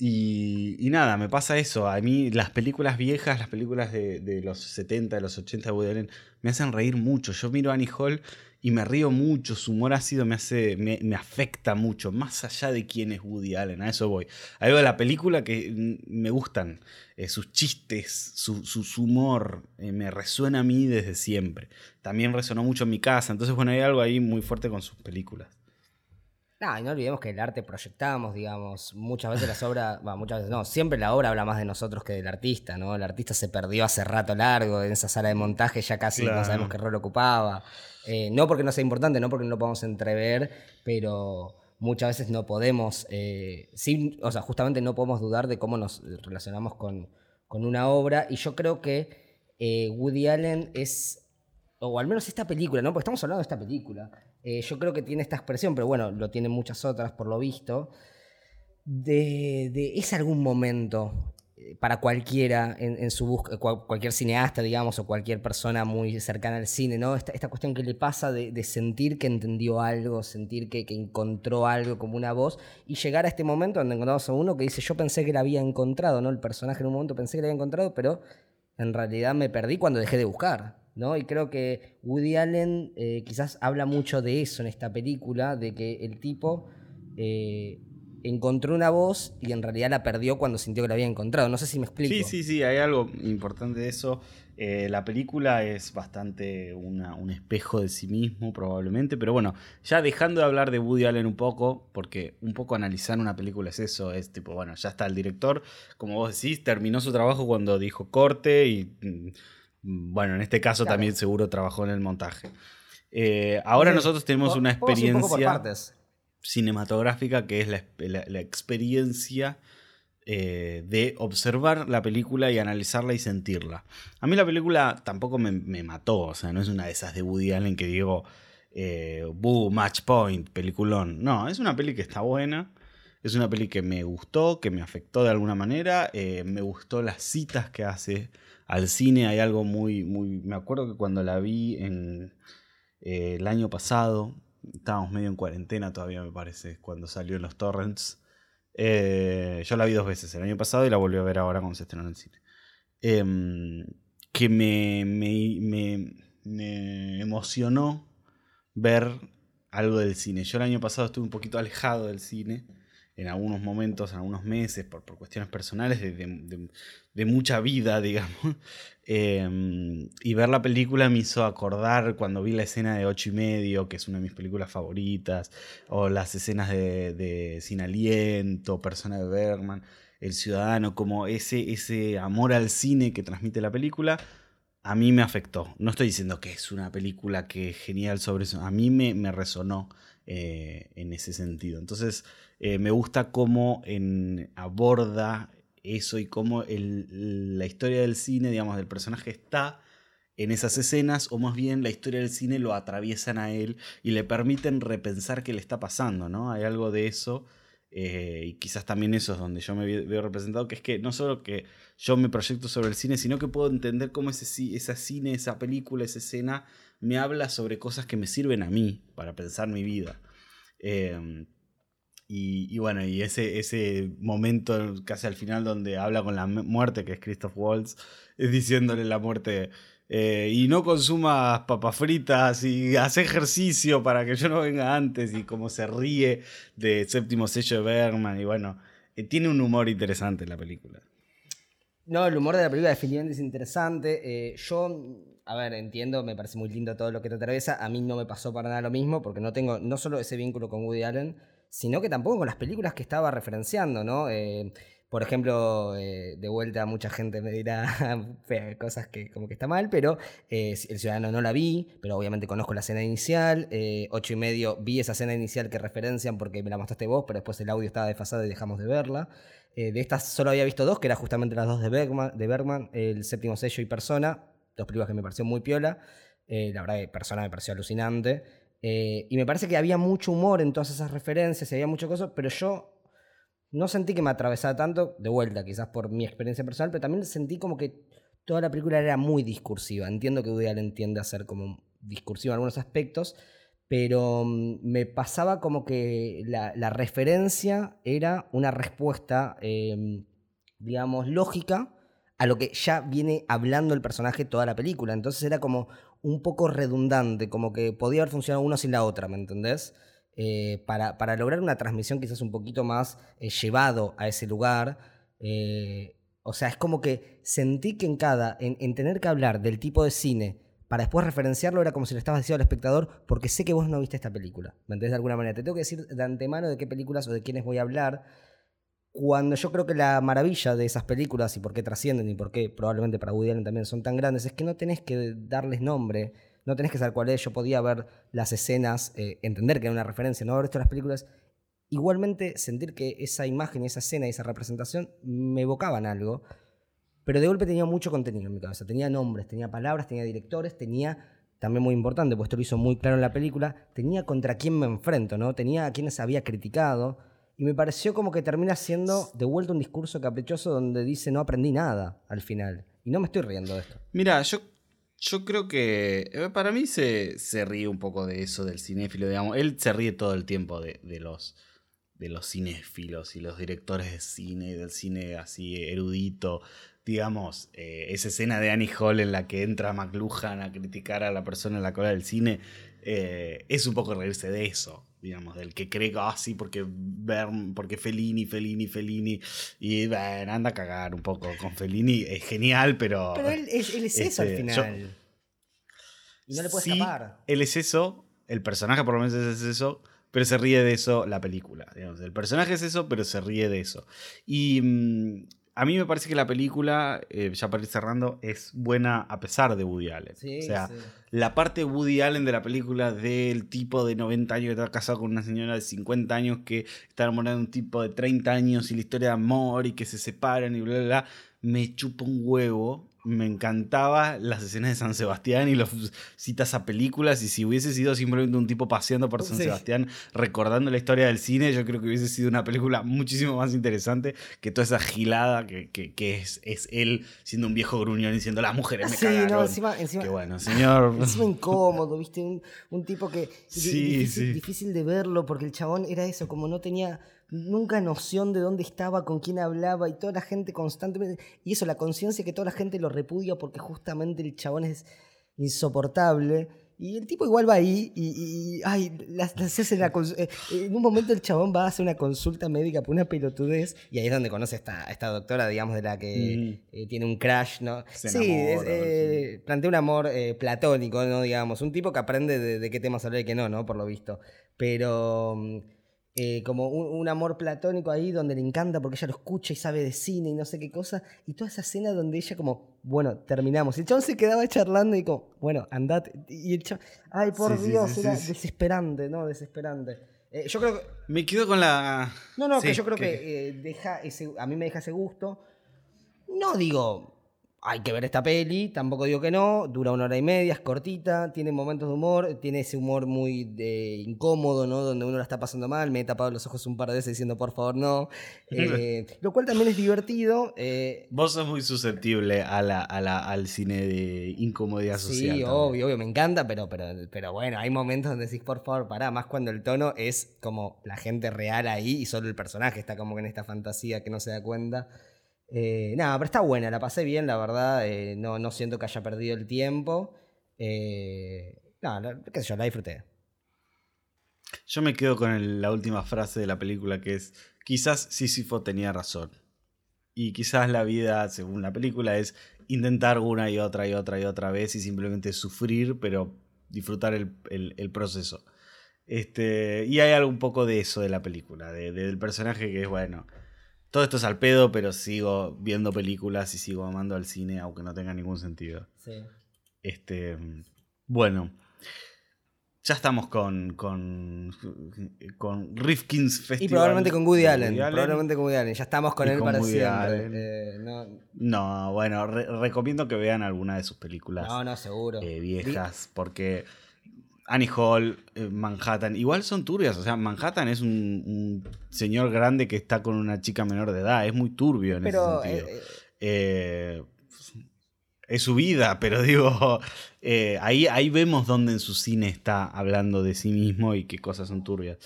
y, nada, me pasa eso. A mí las películas viejas, las películas de, los 70, de los 80 de Woody Allen, me hacen reír mucho. Yo miro a Annie Hall y me río mucho, su humor ácido me hace, me, afecta mucho, más allá de quién es Woody Allen, a eso voy. Algo de la película que me gustan, eh, sus chistes, su, humor, eh, me resuena a mí desde siempre. También resonó mucho en mi casa, entonces bueno, hay algo ahí muy fuerte con sus películas. No, y no olvidemos que el arte proyectamos, digamos, muchas veces las obras, bueno, muchas veces no, siempre la obra habla más de nosotros que del artista, ¿no? El artista se perdió hace rato largo en esa sala de montaje, ya casi no sabemos qué rol ocupaba. Eh, no porque no sea importante, no porque no lo podamos entrever, pero muchas veces no podemos, eh, o sea, justamente no podemos dudar de cómo nos relacionamos con, una obra. Y yo creo que eh, Woody Allen es, o al menos esta película, ¿no? Porque estamos hablando de esta película. Eh, yo creo que tiene esta expresión, pero bueno, lo tienen muchas otras por lo visto. De, de es algún momento eh, para cualquiera en, su búsqueda, cualquier cineasta, digamos, o cualquier persona muy cercana al cine, ¿no? Esta, esta cuestión que le pasa de, sentir que entendió algo, sentir que, que, encontró algo como una voz, y llegar a este momento donde encontramos a uno que dice, yo pensé que la había encontrado, ¿no? El personaje en un momento pensé que la había encontrado, pero en realidad me perdí cuando dejé de buscar. ¿No? Y creo que Woody Allen eh, quizás habla mucho de eso en esta película, de que el tipo eh, encontró una voz y en realidad la perdió cuando sintió que la había encontrado. No sé si me explico. Sí, sí, sí, hay algo importante de eso. Eh, la película es bastante un espejo de sí mismo, probablemente, pero bueno, ya dejando de hablar de Woody Allen un poco, porque un poco analizar una película es eso, es tipo, bueno, ya está el director, como vos decís, terminó su trabajo cuando dijo corte y Mm, bueno, en este caso también seguro trabajó en el montaje. Eh, ahora nosotros tenemos una experiencia cinematográfica que es la, experiencia eh, de observar la película y analizarla y sentirla. A mí la película tampoco me, mató, o sea, no es una de esas de Woody Allen que digo, eh, match point, peliculón. No, es una peli que está buena. Es una peli que me gustó, que me afectó de alguna manera. me gustó las citas que hace al cine hay algo muy, muy... Me acuerdo que cuando la vi en eh, el año pasado, estábamos medio en cuarentena todavía me parece, cuando salió en los torrents. Eh, yo la vi dos veces, el año pasado y la volví a ver ahora cuando se estrenó en el cine. Em, que me, me, me, emocionó ver algo del cine. Yo el año pasado estuve un poquito alejado del cine en algunos momentos, en algunos meses, por, por cuestiones personales, de, de mucha vida, digamos. Em, y ver la película me hizo acordar cuando vi la escena de ocho y medio, que es una de mis películas favoritas, o las escenas de, Sin Aliento, Persona de Bergman, El Ciudadano, como ese, ese amor al cine que transmite la película, a mí me afectó. No estoy diciendo que es una película que es genial sobre eso, a mí me, me resonó eh, en ese sentido. Entonces, eh, me gusta cómo aborda eso y cómo la historia del cine, digamos, del personaje está en esas escenas, o más bien la historia del cine lo atraviesan a él y le permiten repensar qué le está pasando, ¿no? Hay algo de eso. Eh, y quizás también eso es donde yo me veo representado, que es que no solo que yo me proyecto sobre el cine, sino que puedo entender cómo ese, cine, esa película, esa escena me habla sobre cosas que me sirven a mí para pensar mi vida. Em, y, bueno, y ese, ese momento casi al final donde habla con la muerte, que es Christoph Waltz, es diciéndole la muerte, eh, y no consumas papas fritas y haz ejercicio para que yo no venga antes y como se ríe de séptimo sello de Bergman y bueno, eh, tiene un humor interesante la película. No, el humor de la película definitivamente es interesante. Eh, yo, a ver, entiendo, me parece muy lindo todo lo que te atraviesa. A mí no me pasó para nada lo mismo porque no tengo no solo ese vínculo con Woody Allen, sino que tampoco con las películas que estaba referenciando, ¿no? Eh, por ejemplo, eh, de vuelta mucha gente me dirá cosas que como que está mal, pero eh, El Ciudadano no la vi, pero obviamente conozco la escena inicial. ocho y medio vi esa escena inicial que referencian porque me la mostraste vos, pero después el audio estaba desfasado y dejamos de verla. de estas solo había visto dos, que eran justamente las dos de Bergman, de Bergman El Séptimo Sello y Persona, dos películas que me pareció muy piola. la verdad que Persona me pareció alucinante. Eh, y me parece que había mucho humor en todas esas referencias había mucho cosas, pero yo no sentí que me atravesara tanto, de vuelta, quizás por mi experiencia personal, pero también sentí como que toda la película era muy discursiva. Entiendo que Woody Allen tiende a ser como discursivo en algunos aspectos, pero mm, me pasaba como que la, referencia era una respuesta, em, digamos, lógica a lo que ya viene hablando el personaje toda la película. Entonces era como un poco redundante, como que podía haber funcionado una sin la otra, ¿me entendés? Eh, para, para, lograr una transmisión quizás un poquito más eh, llevado a ese lugar. Eh, o sea, es como que sentí que en cada, en, tener que hablar del tipo de cine para después referenciarlo era como si le estabas diciendo al espectador, porque sé que vos no viste esta película. ¿Me entendés de alguna manera? Te tengo que decir de antemano de qué películas o de quiénes voy a hablar cuando yo creo que la maravilla de esas películas y por qué trascienden y por qué probablemente para Woody Allen también son tan grandes es que no tenés que darles nombre, no tenés que saber cuál es. Yo podía ver las escenas, eh, entender que era una referencia, no haber visto las películas. Igualmente sentir que esa imagen, esa escena y esa representación me evocaban algo, pero de golpe tenía mucho contenido en mi cabeza. Tenía nombres, tenía palabras, tenía directores, tenía, también muy importante, pues esto lo hizo muy claro en la película, tenía contra quién me enfrento, ¿no? Tenía a quienes había criticado y me pareció como que termina siendo de vuelta un discurso caprichoso donde dice no aprendí nada al final. Y no me estoy riendo de esto. Mira, yo, yo creo que eh, para mí se, se ríe un poco de eso del cinéfilo, digamos. Él se ríe todo el tiempo de, los de los cinéfilos y los directores de cine, del cine así erudito. Digamos, eh, esa escena de Annie Hall en la que entra McLuhan a criticar a la persona en la cola del cine, eh, es un poco reírse de eso digamos, del que cree que así porque ver, porque Fellini, Fellini, Fellini, y bueno, anda a cagar un poco con Fellini, es genial, pero... Pero él, es, eso al este, final. y no le puedes sí, Él es eso, el personaje por lo menos es eso, pero se ríe de eso la película. Digamos. El personaje es eso, pero se ríe de eso. Y mm, a mí me parece que la película, eh, ya para ir cerrando, es buena a pesar de Woody Allen. o sea, la parte de Woody Allen de la película del tipo de 90 años que está casado con una señora de 50 años que está enamorada de un tipo de 30 años y la historia de amor y que se separan y bla, bla, bla, me chupa un huevo me encantaba las escenas de San Sebastián y los citas a películas y si hubiese sido simplemente un tipo paseando por San Sebastián recordando la historia del cine, yo creo que hubiese sido una película muchísimo más interesante que toda esa gilada que, que, es, es, él siendo un viejo gruñón diciendo las mujeres me sí, No, encima, encima, Qué bueno, señor. Encima incómodo, viste, un, tipo que sí, difícil de verlo porque el chabón era eso, como no tenía nunca noción de dónde estaba, con quién hablaba y toda la gente constantemente. Y eso, la conciencia que toda la gente lo repudia porque justamente el chabón es insoportable. Y el tipo igual va ahí y, ay, eh, en un momento el chabón va a hacer una consulta médica por una pelotudez y ahí es donde conoce a esta, esta doctora, digamos, de la que eh, tiene un crash, ¿no? sí, eh, plantea un amor platónico, ¿no? Digamos, un tipo que aprende de, de qué temas hablar y qué no, ¿no? Por lo visto. Pero mm, eh, como un, amor platónico ahí donde le encanta porque ella lo escucha y sabe de cine y no sé qué cosa. Y toda esa escena donde ella como, bueno, terminamos. Y el chabón se quedaba charlando y como, bueno, andate. Y el chabón, ay, por Dios, era desesperante, ¿no? Desesperante. Eh, yo creo que... Me quedo con la... No, no, que yo creo que, eh, deja ese, a mí me deja ese gusto. No digo hay que ver esta peli, tampoco digo que no, dura una hora y media, es cortita, tiene momentos de humor, tiene ese humor muy de, incómodo, ¿no? Donde uno la está pasando mal, me he tapado los ojos un par de veces diciendo por favor no, eh, lo cual también es divertido. eh, Vos sos muy susceptible a la, a la- al cine de incomodidad social. Sí, obvio, obvio, me encanta, pero, pero, pero bueno, hay momentos donde decís, por favor, pará, más cuando el tono es como la gente real ahí y solo el personaje está como que en esta fantasía que no se da cuenta. Eh, nada, pero está buena, la pasé bien, la verdad, eh, no, no siento que haya perdido el tiempo. Eh, nada, qué sé yo, la disfruté. Yo me quedo con la última frase de la película que es, quizás Sísifo tenía razón. Y quizás la vida, según la película, es intentar una y otra y otra y otra vez y simplemente sufrir, pero disfrutar el, el- proceso. Este, y hay algo un poco de eso de la película, de- del personaje que es, bueno, todo esto es al pedo, pero sigo viendo películas y sigo amando al cine, aunque no tenga ningún sentido. Este, bueno, ya estamos con, con, con Rifkin's Festival. Y probablemente con Woody Allen, probablemente con Woody Allen, ya estamos con Y él con para Woody siempre. Eh, no, No, bueno, re- recomiendo que vean alguna de sus películas no, no, seguro. eh, viejas, porque Annie Hall, eh, Manhattan, igual son turbias, o sea, Manhattan es un, un señor grande que está con una chica menor de edad, es muy turbio en Pero ese sentido. eh, Eh, es su vida, pero digo, eh, ahí, ahí vemos dónde en su cine está hablando de sí mismo y qué cosas son turbias.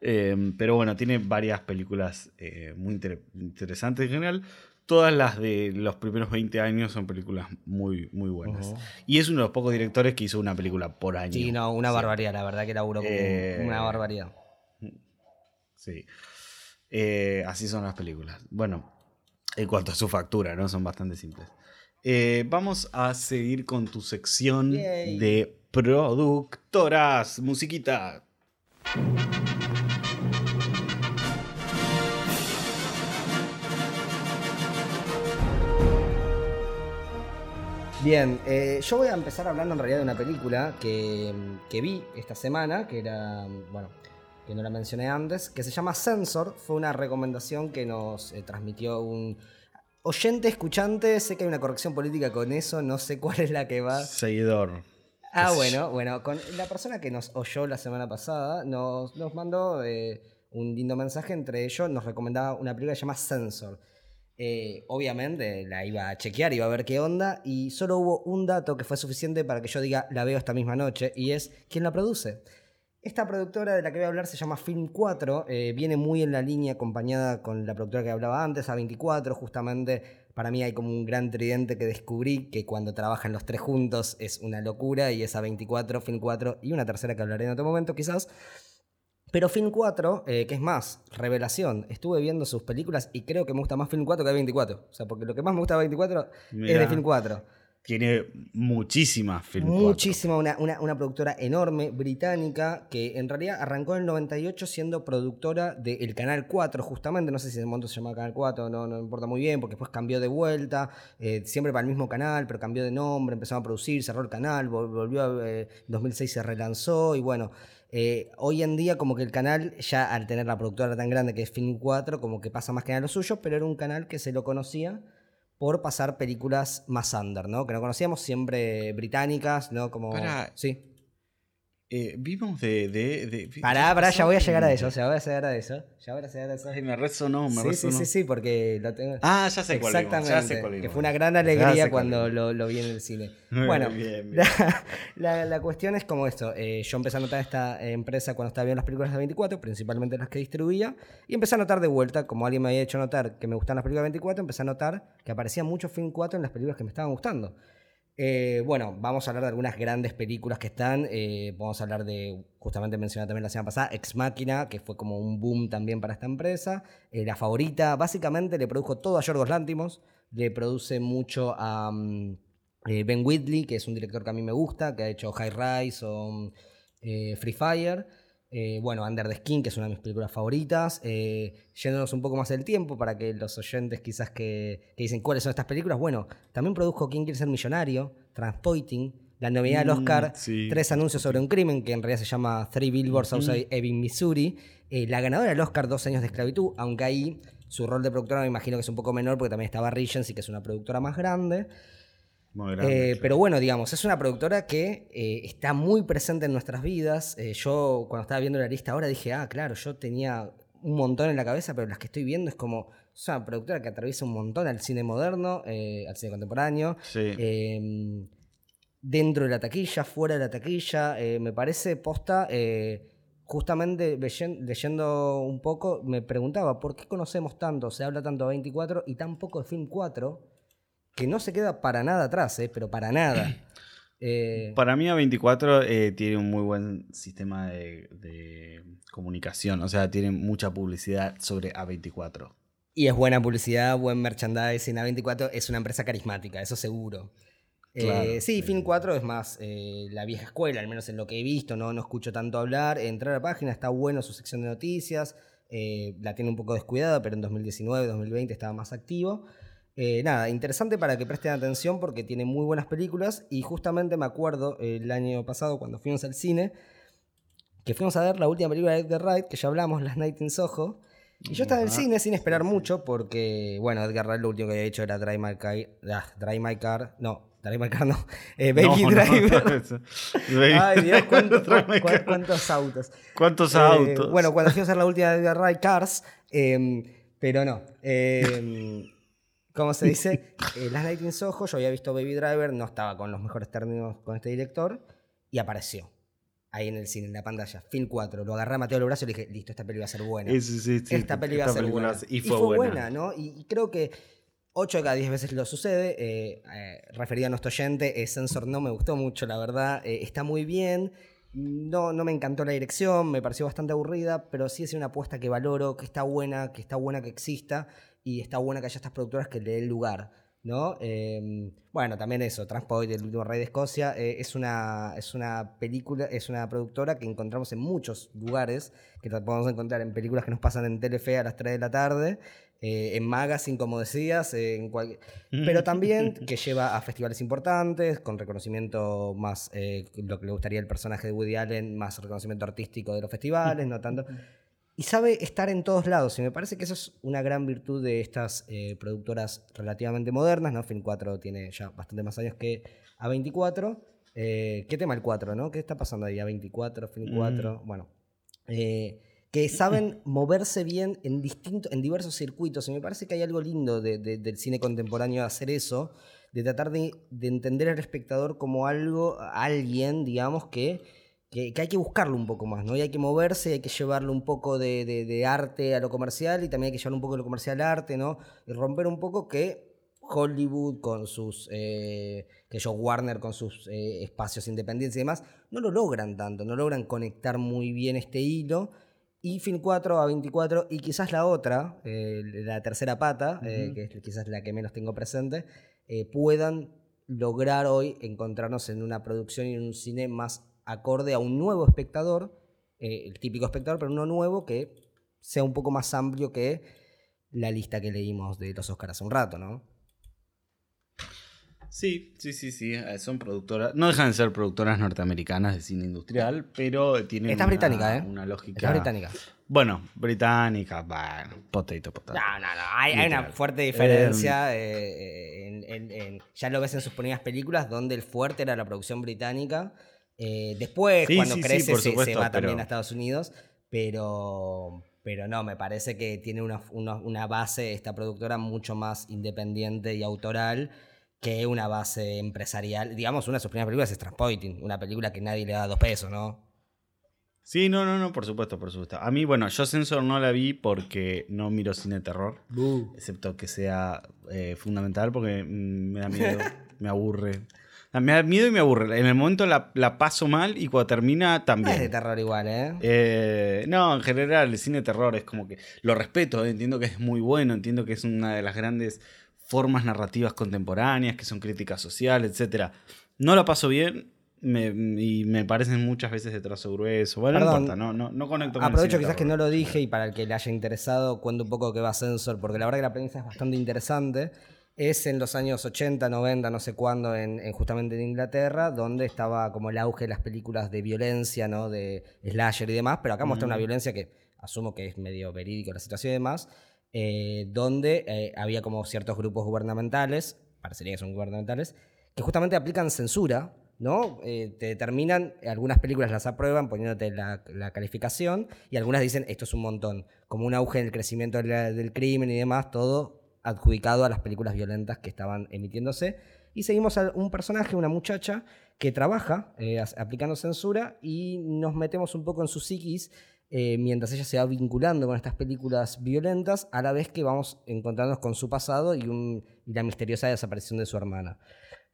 Pero bueno, tiene varias películas muy inter- interesantes en general. Todas las de los primeros 20 años son películas muy, muy buenas. Y es uno de los pocos directores que hizo una película por año. Sí, no, una Sí. barbaridad, la verdad que laburó como Eh, una barbaridad. Sí. Eh, así son las películas. Bueno, en cuanto a su factura, ¿no? Son bastante simples. Eh, vamos a seguir con tu sección Yay. de productoras. Musiquita. Bien, eh, yo voy a empezar hablando en realidad de una película que, que vi esta semana, que era, bueno, que no la mencioné antes, que se llama Sensor. Fue una recomendación que nos eh, transmitió un oyente, escuchante. Sé que hay una corrección política con eso, no sé cuál es la que va. Seguidor. Ah, bueno, bueno, con la persona que nos oyó la semana pasada nos, nos mandó eh, un lindo mensaje, entre ellos nos recomendaba una película que se llama Sensor. Eh, obviamente la iba a chequear, iba a ver qué onda, y solo hubo un dato que fue suficiente para que yo diga la veo esta misma noche, y es quién la produce. Esta productora de la que voy a hablar se llama Film 4, eh, viene muy en la línea acompañada con la productora que hablaba antes, A24, justamente para mí hay como un gran tridente que descubrí que cuando trabajan los tres juntos es una locura y es A24, Film 4 y una tercera que hablaré en otro momento quizás. Pero Film 4, eh, que es más, revelación, estuve viendo sus películas y creo que me gusta más Film 4 que A24. O sea, porque lo que más me gusta de A24 es de Film 4. Tiene muchísimas films. Muchísima, una, una, una productora enorme, británica, que en realidad arrancó en el 98 siendo productora del Canal 4, justamente. No sé si en ese momento se llamaba Canal 4, no, no importa muy bien, porque después cambió de vuelta, eh, siempre para el mismo canal, pero cambió de nombre, empezó a producir, cerró el canal, vol- volvió a, eh, en 2006 se relanzó y bueno. Eh, hoy en día como que el canal ya al tener la productora tan grande que es Film 4 como que pasa más que nada lo suyo pero era un canal que se lo conocía por pasar películas más under, ¿no? Que no conocíamos, siempre británicas, ¿no? Como... Pará. Sí. Eh, vimos de. de, de Pará, pará, ya voy a llegar a eso, ya voy a llegar a eso. Ya voy a llegar a eso. Ay, me resonó, me Sí, sí, resonó. sí, sí, porque lo tengo... Ah, ya sé cuál vimos, Exactamente, ya sé cuál que vimos. fue una gran alegría cuando lo, lo vi en el cine. Muy Bueno, bien, bien. La, la- la cuestión es como esto. eh, yo empecé a notar esta empresa cuando estaba viendo las películas de 24, principalmente las que distribuía, y empecé a notar de vuelta, como alguien me había hecho notar que me gustaban las películas de 24, empecé a notar que aparecía mucho Film 4 en las películas que me estaban gustando. Eh, bueno, vamos a hablar de algunas grandes películas que están. eh, vamos a hablar de, justamente mencioné también la semana pasada, Ex Machina, que fue como un boom también para esta empresa. Eh, la favorita, básicamente le produjo todo a Yorgos Lántimos, le produce mucho a mm, Ben Whitley, que es un director que a mí me gusta, que ha hecho High Rise o mm, Free Fire. Eh, bueno, Under the Skin, que es una de mis películas favoritas. Eh, yéndonos un poco más del tiempo para que los oyentes quizás que, que dicen cuáles son estas películas. Bueno, también produjo ¿Quién quiere ser millonario? Transpoiting, la novedad del Mm, Oscar, sí. Tres anuncios sobre un crimen, que en realidad se llama Three Billboards Outside Ebbing, Missouri. Eh, la ganadora del Oscar, Dos años de esclavitud, aunque ahí su rol de productora me imagino que es un poco menor porque también estaba Regency, que es una productora más grande. Muy grande, Eh. Pero bueno, digamos, es una productora que eh, está muy presente en nuestras vidas. Eh, yo cuando estaba viendo la lista ahora dije, ah, claro, yo tenía un montón en la cabeza, pero las que estoy viendo es como, es una productora que atraviesa un montón al cine moderno, al cine contemporáneo. Sí. eh, dentro de la taquilla, fuera de la taquilla. me parece posta. justamente leyen- leyendo un poco, me preguntaba por qué conocemos tanto, se habla tanto de 24 y tan poco de Film 4, que no se queda para nada atrás, eh, pero para nada. Eh, Para mí A24 eh, tiene un muy buen sistema de, de comunicación, o sea, tiene mucha publicidad sobre A24. y es buena publicidad, buen merchandising. A24 es una empresa carismática, eso seguro. Claro, sí, sí. 4 es más la vieja escuela, al menos en lo que he visto, no, no escucho tanto hablar. Entrar a la página, está bueno su sección de noticias, la tiene un poco descuidada, pero en 2019, 2020 estaba más activo. Eh, nada, interesante para que presten atención porque tiene muy buenas películas y justamente me acuerdo el año pasado cuando fuimos al cine que fuimos a ver la última película de Edgar Wright, que ya hablamos, Last Night in Soho. Y yo estaba en el cine sin esperar mucho porque, bueno, Edgar Wright lo último que había hecho era Drive My Car, ah, Drive My Car, no, Drive My Car no, eh, Baby No, no, Driver. Baby- Ay, Dios, cuántos, Drive My cuán- Car. cuántos autos. ¿Cuántos Eh, autos? bueno, cuando fuimos a hacer la última de Edgar Wright Cars, eh, pero no. ¿Cómo se dice? Eh, Last Night in Soho, yo había visto Baby Driver, no estaba con los mejores términos con este director, y apareció ahí en el cine, en la pantalla. Film 4, lo agarré a Mateo Lobrazo y le dije, listo, esta peli va a ser buena. Sí, sí, sí, sí, esta peli va a ser buena. Y fue, buena. ¿no? Y, y creo que 8 de cada 10 veces lo sucede. Eh, eh, referido a nuestro oyente, eh, Sensor no me gustó mucho, la verdad. Eh, está muy bien. No, no me encantó la dirección, me pareció bastante aburrida, pero sí es una apuesta que valoro, que está buena, que está buena que exista y está buena que haya estas productoras que le den lugar. ¿no? Eh, bueno, también eso, Transpoint, el último rey de Escocia, eh, es, una, es una película, es una productora que encontramos en muchos lugares, que la podemos encontrar en películas que nos pasan en Telefe a las 3 de la tarde, eh, en Magazine, como decías, en cual- pero también que lleva a festivales importantes, con reconocimiento más, eh, lo que le gustaría al personaje de Woody Allen, más reconocimiento artístico de los festivales, no tanto. Y sabe estar en todos lados, y me parece que eso es una gran virtud de estas eh, productoras relativamente modernas, ¿no? Film 4 tiene ya bastante más años que A24. Eh, ¿Qué tema el 4, no? ¿Qué está pasando ahí? A24, Film 4, bueno. Eh, que saben moverse bien en, distinto, en diversos circuitos, y me parece que hay algo lindo de- de- del cine contemporáneo de hacer eso, de tratar de, de entender al espectador como algo, alguien, digamos, que que, que hay que buscarlo un poco más, ¿no? Y hay que moverse, hay que llevarle un poco de, de- de arte a lo comercial y también hay que llevar un poco de lo comercial al arte, ¿no? Y romper un poco que Hollywood con sus, eh, que yo Warner con sus eh, espacios independientes y demás, no lo logran tanto, no logran conectar muy bien este hilo. Y Film 4 a 24 y quizás la otra, eh, la tercera pata, que es quizás la que menos tengo presente, puedan lograr hoy encontrarnos en una producción y en un cine más acorde a un nuevo espectador, eh, el típico espectador, pero uno nuevo que sea un poco más amplio que la lista que leímos de los Oscars hace un rato, ¿no? Sí, sí, sí, sí. eh, Son productoras. No dejan de ser productoras norteamericanas de cine industrial, pero tienen. Esta es una- británica, ¿eh? Una lógica. Esta es británica. Bueno, británica, bueno, potato, potato. No, no, no. Hay, hay una fuerte diferencia. eh, en- en- en- ya lo ves en sus primeras películas, donde el fuerte era la producción británica. Eh, después, Sí, cuando sí, sí, crece, por se- va también a Estados Unidos. Pero, pero no, me parece que tiene una, una- una base, esta productora, mucho más independiente y autoral que una base empresarial. Digamos, una de sus primeras películas es Transpointing, una película que nadie le da dos pesos, ¿no? Sí, no, no, no, por supuesto, por supuesto. A mí, bueno, yo Sensor no la vi porque no miro cine de terror, excepto que sea eh, fundamental porque mm, me da miedo, me aburre. Me da miedo y me aburre. En el momento la, la paso mal y cuando termina No es de también. terror igual, ¿eh? Eh, no, en general, el cine de terror es como que lo respeto, eh, entiendo que es muy bueno, entiendo que es una de las grandes formas narrativas contemporáneas, que son críticas sociales, etc. No la paso bien me- y me parecen muchas veces de trazo grueso. Bueno, Perdón. no importa, no, no, no conecto con Aprovecho quizás que no lo dije y para el que le haya interesado cuento un poco qué va Sensor, porque la verdad que la premisa es bastante interesante. Es en los años 80, 90, no sé cuándo, en, en- justamente en Inglaterra, donde estaba como el auge de las películas de violencia, ¿no? De slasher y demás, pero acá muestra una violencia que asumo que es medio verídico la situación y demás, eh, donde eh, había como ciertos grupos gubernamentales, parecería que son gubernamentales, que justamente aplican censura, ¿no? Eh, te determinan, algunas películas las aprueban poniéndote la, calificación y algunas dicen esto es un montón, como un auge en el crecimiento del crimen y demás, todo adjudicado a las películas violentas que estaban emitiéndose. Y seguimos a un personaje, una muchacha, que trabaja eh, aplicando censura y nos metemos un poco en su psiquis eh, mientras ella se va vinculando con estas películas violentas, a la vez que vamos encontrándonos con su pasado y, y la misteriosa desaparición de su hermana.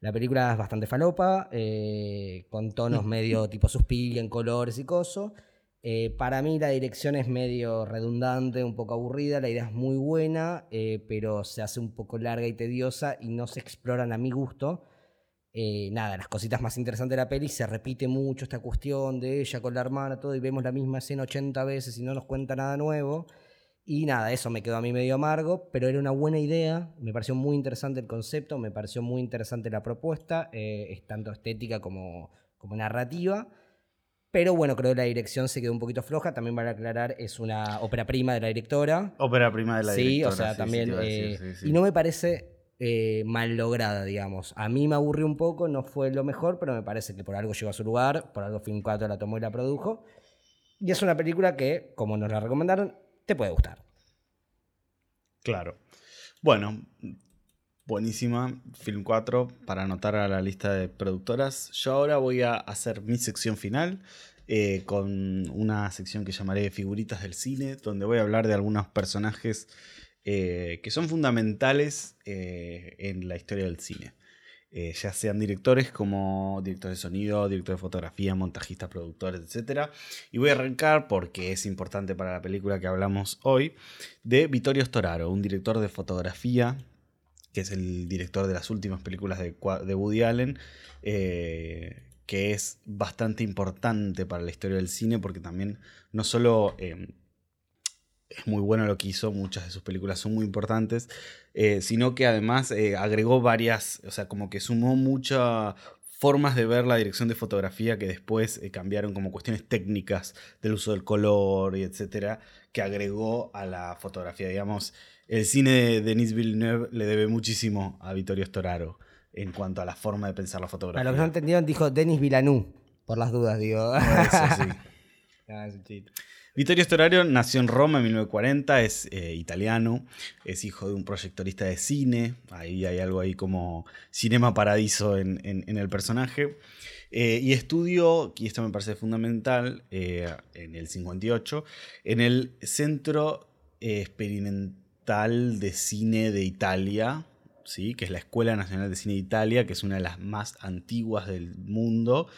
La película es bastante falopa, eh, con tonos medio tipo suspiria en colores y coso. Eh, para mí la dirección es medio redundante, un poco aburrida, la idea es muy buena, eh, pero se hace un poco larga y tediosa y no se exploran a mi gusto. nada, las cositas más interesantes de la peli, se repite mucho esta cuestión de ella con la hermana, todo, y vemos la misma escena 80 veces y no nos cuenta nada nuevo. Y nada, eso me quedó a mí medio amargo, pero era una buena idea, me pareció muy interesante el concepto, me pareció muy interesante la propuesta, eh, es tanto estética como, como narrativa. Pero bueno, creo que la dirección se quedó un poquito floja. También vale aclarar, es una ópera prima de la directora. Ópera prima de la directora. Sí, o sea, también. Eh, y no me parece eh, mal lograda, digamos. A mí me aburrió un poco, no fue lo mejor, pero me parece que por algo llegó a su lugar, por algo Film 4 la tomó y la produjo. Y es una película que, como nos la recomendaron, te puede gustar. Claro. Bueno, buenísima. Film 4 para anotar a la lista de productoras. Yo ahora voy a hacer mi sección final. Eh, con una sección que llamaré Figuritas del Cine, donde voy a hablar de algunos personajes eh, que son fundamentales eh, en la historia del cine. Ya sean directores como directores de sonido, directores de fotografía, montajistas, productores, etc. Y voy a arrancar, porque es importante para la película que hablamos hoy, de Vittorio Storaro, un director de fotografía, que es el director de las últimas películas de, Woody Allen, eh, que es bastante importante para la historia del cine, porque también no solo... Eh, es muy bueno lo que hizo, muchas de sus películas son muy importantes, eh, sino que además agregó varias, o sea, como que sumó muchas formas de ver la dirección de fotografía que después cambiaron como cuestiones técnicas del uso del color y etcétera, que agregó a la fotografía. Digamos, el cine de Denis Villeneuve le debe muchísimo a Vittorio Storaro en cuanto a la forma de pensar la fotografía. Para los que no entendieron, dijo Denis Villeneuve, por las dudas, digo. eso sí. Es un chiste. Vittorio Storaro nació en Roma en 1940, es eh, italiano, es hijo de un proyectorista de cine, ahí hay algo ahí como cinema paradiso en, el personaje, eh, y estudió, y esto me parece fundamental, eh, en el 58, en el Centro Experimental de Cine de Italia, ¿sí? que es la Escuela Nacional de Cine de Italia, que es una de las más antiguas del mundo,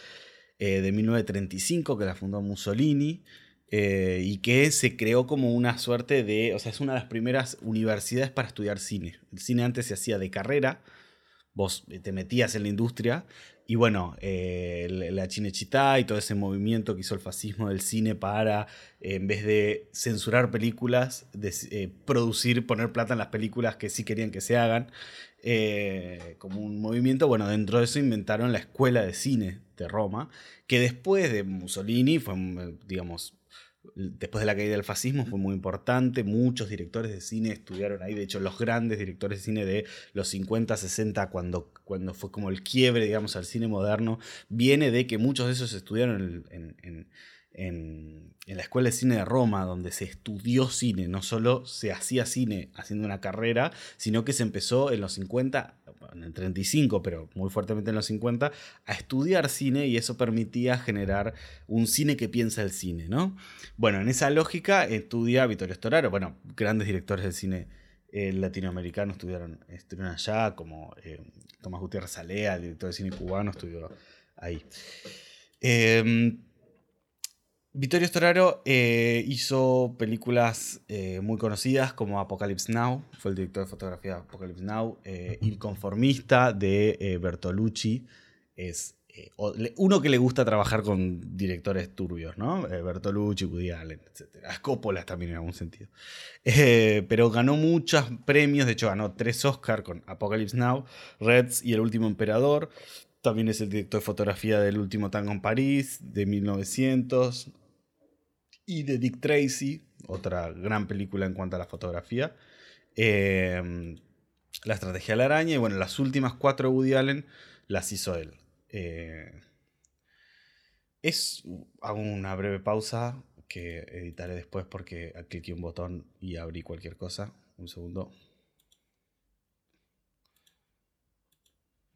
de 1935, que la fundó Mussolini. Eh, y que se creó como una suerte de, o sea, es una de las primeras universidades para estudiar cine. El cine antes se hacía de carrera, vos te metías en la industria y bueno, eh, la Chinechita y todo ese movimiento que hizo el fascismo del cine para, en vez de censurar películas, eh, producir, poner plata en las películas que sí querían que se hagan, como un movimiento, bueno, dentro de eso inventaron la Escuela de Cine de Roma, que después de Mussolini fue, digamos, después de la caída del fascismo fue muy importante, muchos directores de cine estudiaron ahí, de hecho los grandes directores de cine de los 50, 60, cuando, cuando fue como el quiebre, digamos, al cine moderno, viene de que muchos de esos estudiaron en, en, la Escuela de Cine de Roma, donde se estudió cine, no solo se hacía cine haciendo una carrera, sino que se empezó en los 50, en el 35, pero muy fuertemente en los 50, a estudiar cine y eso permitía generar un cine que piensa el cine, ¿no? Bueno, en esa lógica estudia Vittorio Storaro, bueno, grandes directores del cine eh, latinoamericano estudiaron, estuvieron allá, como eh, Tomás Gutiérrez Alea, director de cine cubano, estudió ahí. Eh, Vittorio Storaro eh, hizo películas eh, muy conocidas como Apocalypse Now, fue el director de fotografía de Apocalypse Now, eh, El conformista de Bertolucci, es uno que le gusta trabajar con directores turbios, ¿no? Bertolucci, Woody Allen, etc. Coppola también en algún sentido. pero ganó muchos premios, de hecho ganó tres Oscars con Apocalypse Now, Reds y El Último Emperador. También es el director de fotografía del Último Tango en París, de 1900 y de Dick Tracy, otra gran película en cuanto a la fotografía. Em, la estrategia de la araña y bueno, las últimas cuatro Woody Allen las hizo él. Eh, es. Hago una breve pausa que editaré después porque cliqué un botón y abrí cualquier cosa. Un segundo.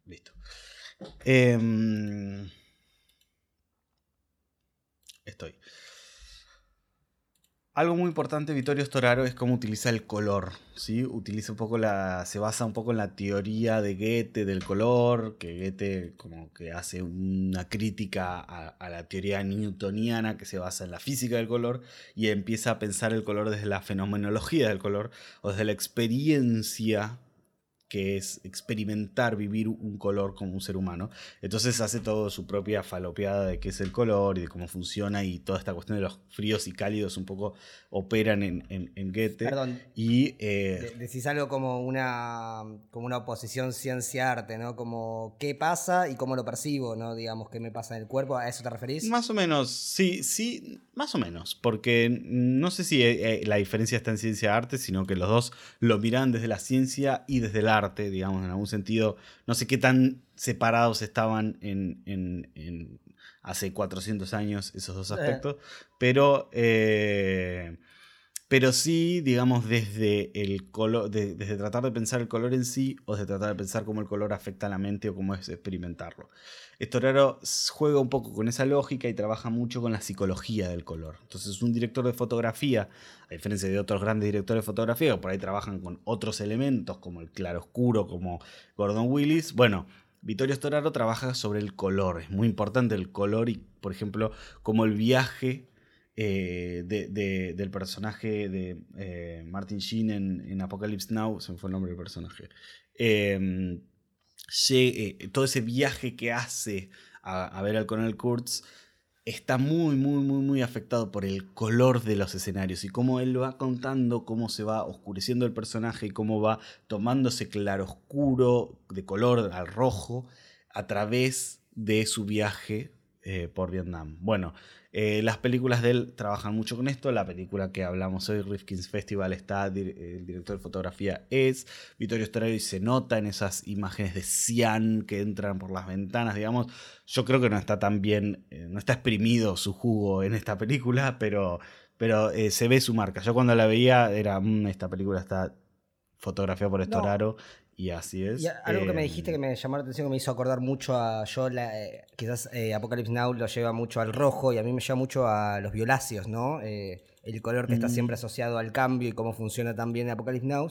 Listo. Em, estoy. Algo muy importante, Vittorio Storaro, es cómo utiliza el color. ¿sí? Utiliza un poco la. se basa un poco en la teoría de Goethe del color, que Goethe como que hace una crítica a, a, la teoría newtoniana que se basa en la física del color y empieza a pensar el color desde la fenomenología del color o desde la experiencia que es experimentar, vivir un color como un ser humano. Entonces hace todo su propia falopeada de qué es el color y de cómo funciona y toda esta cuestión de los fríos y cálidos un poco operan en, en, Goethe. Perdón. Y, eh, decís algo como una, como una oposición ciencia-arte, ¿no? Como qué pasa y cómo lo percibo, ¿no? Digamos, qué me pasa en el cuerpo, ¿a eso te referís? Más o menos, sí, sí, más o menos, porque no sé si eh, eh, la diferencia está en ciencia-arte, sino que los dos lo miran desde la ciencia y desde el arte digamos, en algún sentido. No sé qué tan separados estaban en, hace 400 años esos dos aspectos, pero, eh, pero sí, digamos, desde el color, desde tratar de pensar el color en sí o desde tratar de pensar cómo el color afecta a la mente o cómo es experimentarlo. Estoraro juega un poco con esa lógica y trabaja mucho con la psicología del color. Entonces, un director de fotografía, a diferencia de otros grandes directores de fotografía, que por ahí trabajan con otros elementos como el claroscuro, como Gordon Willis, bueno, Vittorio Storaro trabaja sobre el color. Es muy importante el color y, por ejemplo, como el viaje eh, del personaje de eh, Martin Sheen en, Apocalypse Now, se me fue el nombre del personaje. Eh, eh, todo ese viaje que hace a, ver al Colonel Kurtz está muy, muy, muy, muy afectado por el color de los escenarios y cómo él va contando cómo se va oscureciendo el personaje y cómo va tomándose claroscuro de color al rojo a través de su viaje eh, por Vietnam. Bueno, eh, las películas de él trabajan mucho con esto. La película que hablamos hoy, Rifkin's Festival, está, el director de fotografía es Vittorio Storaro y se nota en esas imágenes de cian que entran por las ventanas, digamos. Yo creo que no está tan bien, eh, no está exprimido su jugo en esta película, pero, pero eh, se ve su marca. Yo cuando la veía era, mm, esta película está fotografiada por Storaro y así es. algo que me dijiste que em, me llamó la atención, que me hizo acordar mucho a. Yo, eh, quizás eh, Apocalypse Now lo lleva mucho al rojo y a mí me lleva mucho a los violáceos, ¿no? Eh, el color que está mm. siempre asociado al cambio y cómo funciona también Apocalypse Now.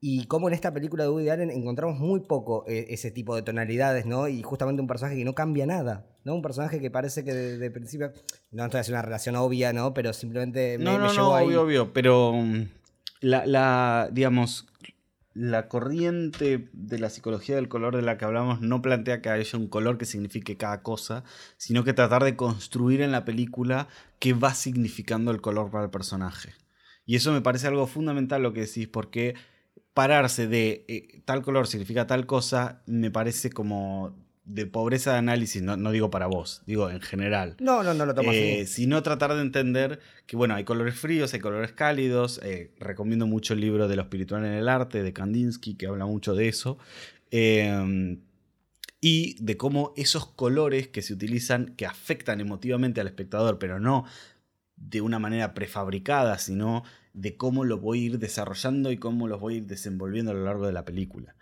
Y cómo en esta película de Woody Allen encontramos muy poco ese tipo de tonalidades, ¿no? Y justamente un personaje que no cambia nada, ¿no? Un personaje que parece que de, principio. No estoy haciendo una relación obvia, ¿no? Pero simplemente me, no, no, no, obvio, obvio. Pero. Mm, la, la, digamos, la corriente de la psicología del color de la que hablamos no plantea que haya un color que signifique cada cosa, sino que tratar de construir en la película qué va significando el color para el personaje. Y eso me parece algo fundamental lo que decís, porque pararse de eh, tal color significa tal cosa me parece como de pobreza de análisis, no, no, digo para vos, digo en general. No, no, no lo tomo eh, Sino tratar de entender que, bueno, hay colores fríos, hay colores cálidos. Eh, recomiendo mucho el libro de lo espiritual en el arte de Kandinsky, que habla mucho de eso. Em, y de cómo esos colores que se utilizan, que afectan emotivamente al espectador, pero no de una manera prefabricada, sino de cómo lo voy a ir desarrollando y cómo los voy a ir desenvolviendo a lo largo de la película.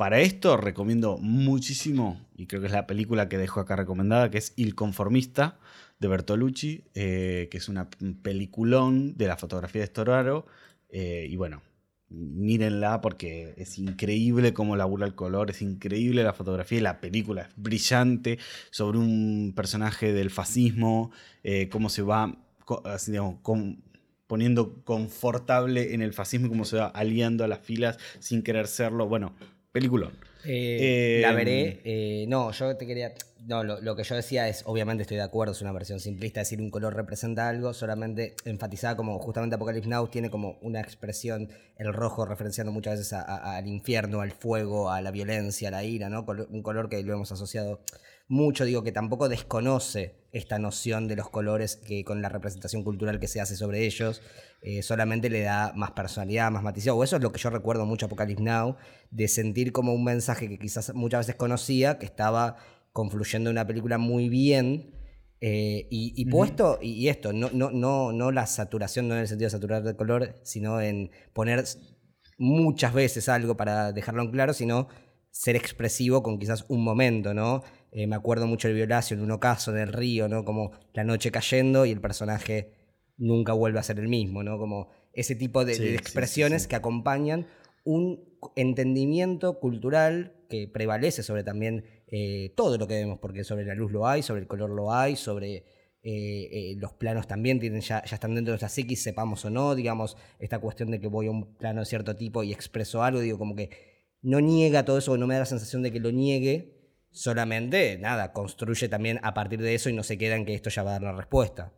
Para esto recomiendo muchísimo, y creo que es la película que dejo acá recomendada, que es Il Conformista de Bertolucci, eh, que es una peliculón de la fotografía de Storaro. Eh, y bueno, mírenla porque es increíble cómo labura el color, es increíble la fotografía y la película es brillante sobre un personaje del fascismo, eh, cómo se va poniendo confortable en el fascismo cómo se va aliando a las filas sin querer serlo. Bueno, Peliculón. Eh, la veré. Eh, no, yo te quería. No, lo, que yo decía es, obviamente estoy de acuerdo, es una versión simplista, decir un color representa algo, solamente enfatizada como justamente Apocalypse Now tiene como una expresión, el rojo referenciando muchas veces al infierno, al fuego, a la violencia, a la ira, ¿no? Un color que lo hemos asociado mucho, digo, que tampoco desconoce esta noción de los colores que con la representación cultural que se hace sobre ellos, eh, solamente le da más personalidad, más matiz. O eso es lo que yo recuerdo mucho a Apocalypse Now, de sentir como un mensaje que quizás muchas veces conocía, que estaba confluyendo en una película muy bien. eh, y, y puesto, y, y esto, no, no, no, no la saturación, no en el sentido de saturar de color, sino en poner muchas veces algo para dejarlo en claro, sino ser expresivo con quizás un momento, ¿no? Eh, me acuerdo mucho del Violacio en un ocaso, en el río, ¿no? Como la noche cayendo y el personaje nunca vuelve a ser el mismo, ¿no? Como ese tipo de, Sí, de sí, sí, expresiones sí. que acompañan un entendimiento cultural que prevalece sobre también eh, todo lo que vemos, porque sobre la luz lo hay, sobre el color lo hay, sobre eh, eh, los planos también tienen ya, ya están dentro de nuestra psiquis, sepamos o no, digamos, esta cuestión de que voy a un plano de cierto tipo y expreso algo, digo, como que no niega todo eso, no me da la sensación de que lo niegue, solamente, nada, construye también a partir de eso y no se queda en que esto ya va a dar la respuesta.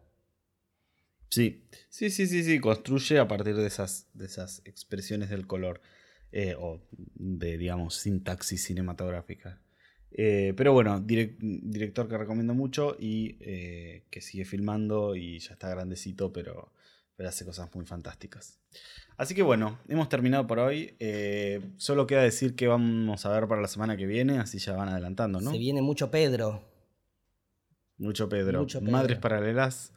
Sí, sí, sí, sí, sí, construye a partir de esas, de esas expresiones del color eh, o de, digamos, sintaxis cinematográfica. Eh, pero bueno, direc- director que recomiendo mucho y eh, que sigue filmando y ya está grandecito, pero, pero hace cosas muy fantásticas. Así que bueno, hemos terminado por hoy. Eh, solo queda decir que vamos a ver para la semana que viene, así ya van adelantando, ¿no? Se viene mucho Pedro. Mucho Pedro. Mucho Pedro. Madres paralelas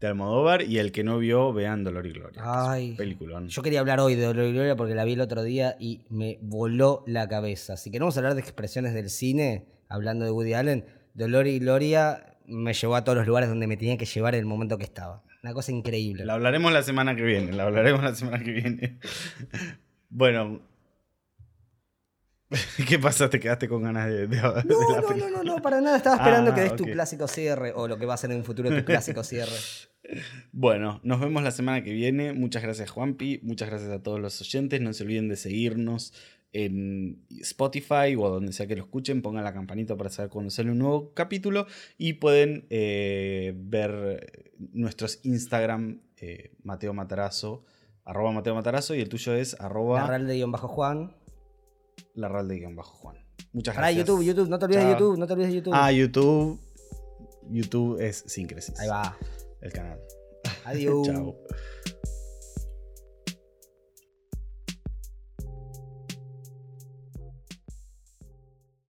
de Almodóvar y el que no vio, vean Dolor y Gloria. Ay, peliculón. Yo quería hablar hoy de Dolor y Gloria porque la vi el otro día y me voló la cabeza. Si queremos hablar de expresiones del cine, hablando de Woody Allen, Dolor y Gloria me llevó a todos los lugares donde me tenía que llevar en el momento que estaba. Una cosa increíble. La hablaremos la semana que viene, la hablaremos la semana que viene. bueno. ¿Qué pasa? ¿Te quedaste con ganas de, de- de No, la no, no, no, no, para nada. Estaba esperando Ah, que des tu ok. clásico cierre o lo que va a ser en un futuro tu clásico cierre. Bueno, nos vemos la semana que viene. Muchas gracias, Juanpi. Muchas gracias a todos los oyentes. No se olviden de seguirnos en Spotify o donde sea que lo escuchen. Pongan la campanita para saber cuando sale un nuevo capítulo. Y pueden eh, ver nuestros Instagram, eh, Mateo Matarazo, arroba Mateo Matarazo. Y el tuyo es arroba Narral de guion bajo Juan. Larralde guion bajo Juan. Muchas gracias. YouTube, YouTube, no te olvides de Chao. YouTube, no te olvides de YouTube. Ah, YouTube. YouTube es Syncresis. Ahí va. El canal. Adiós. Chao.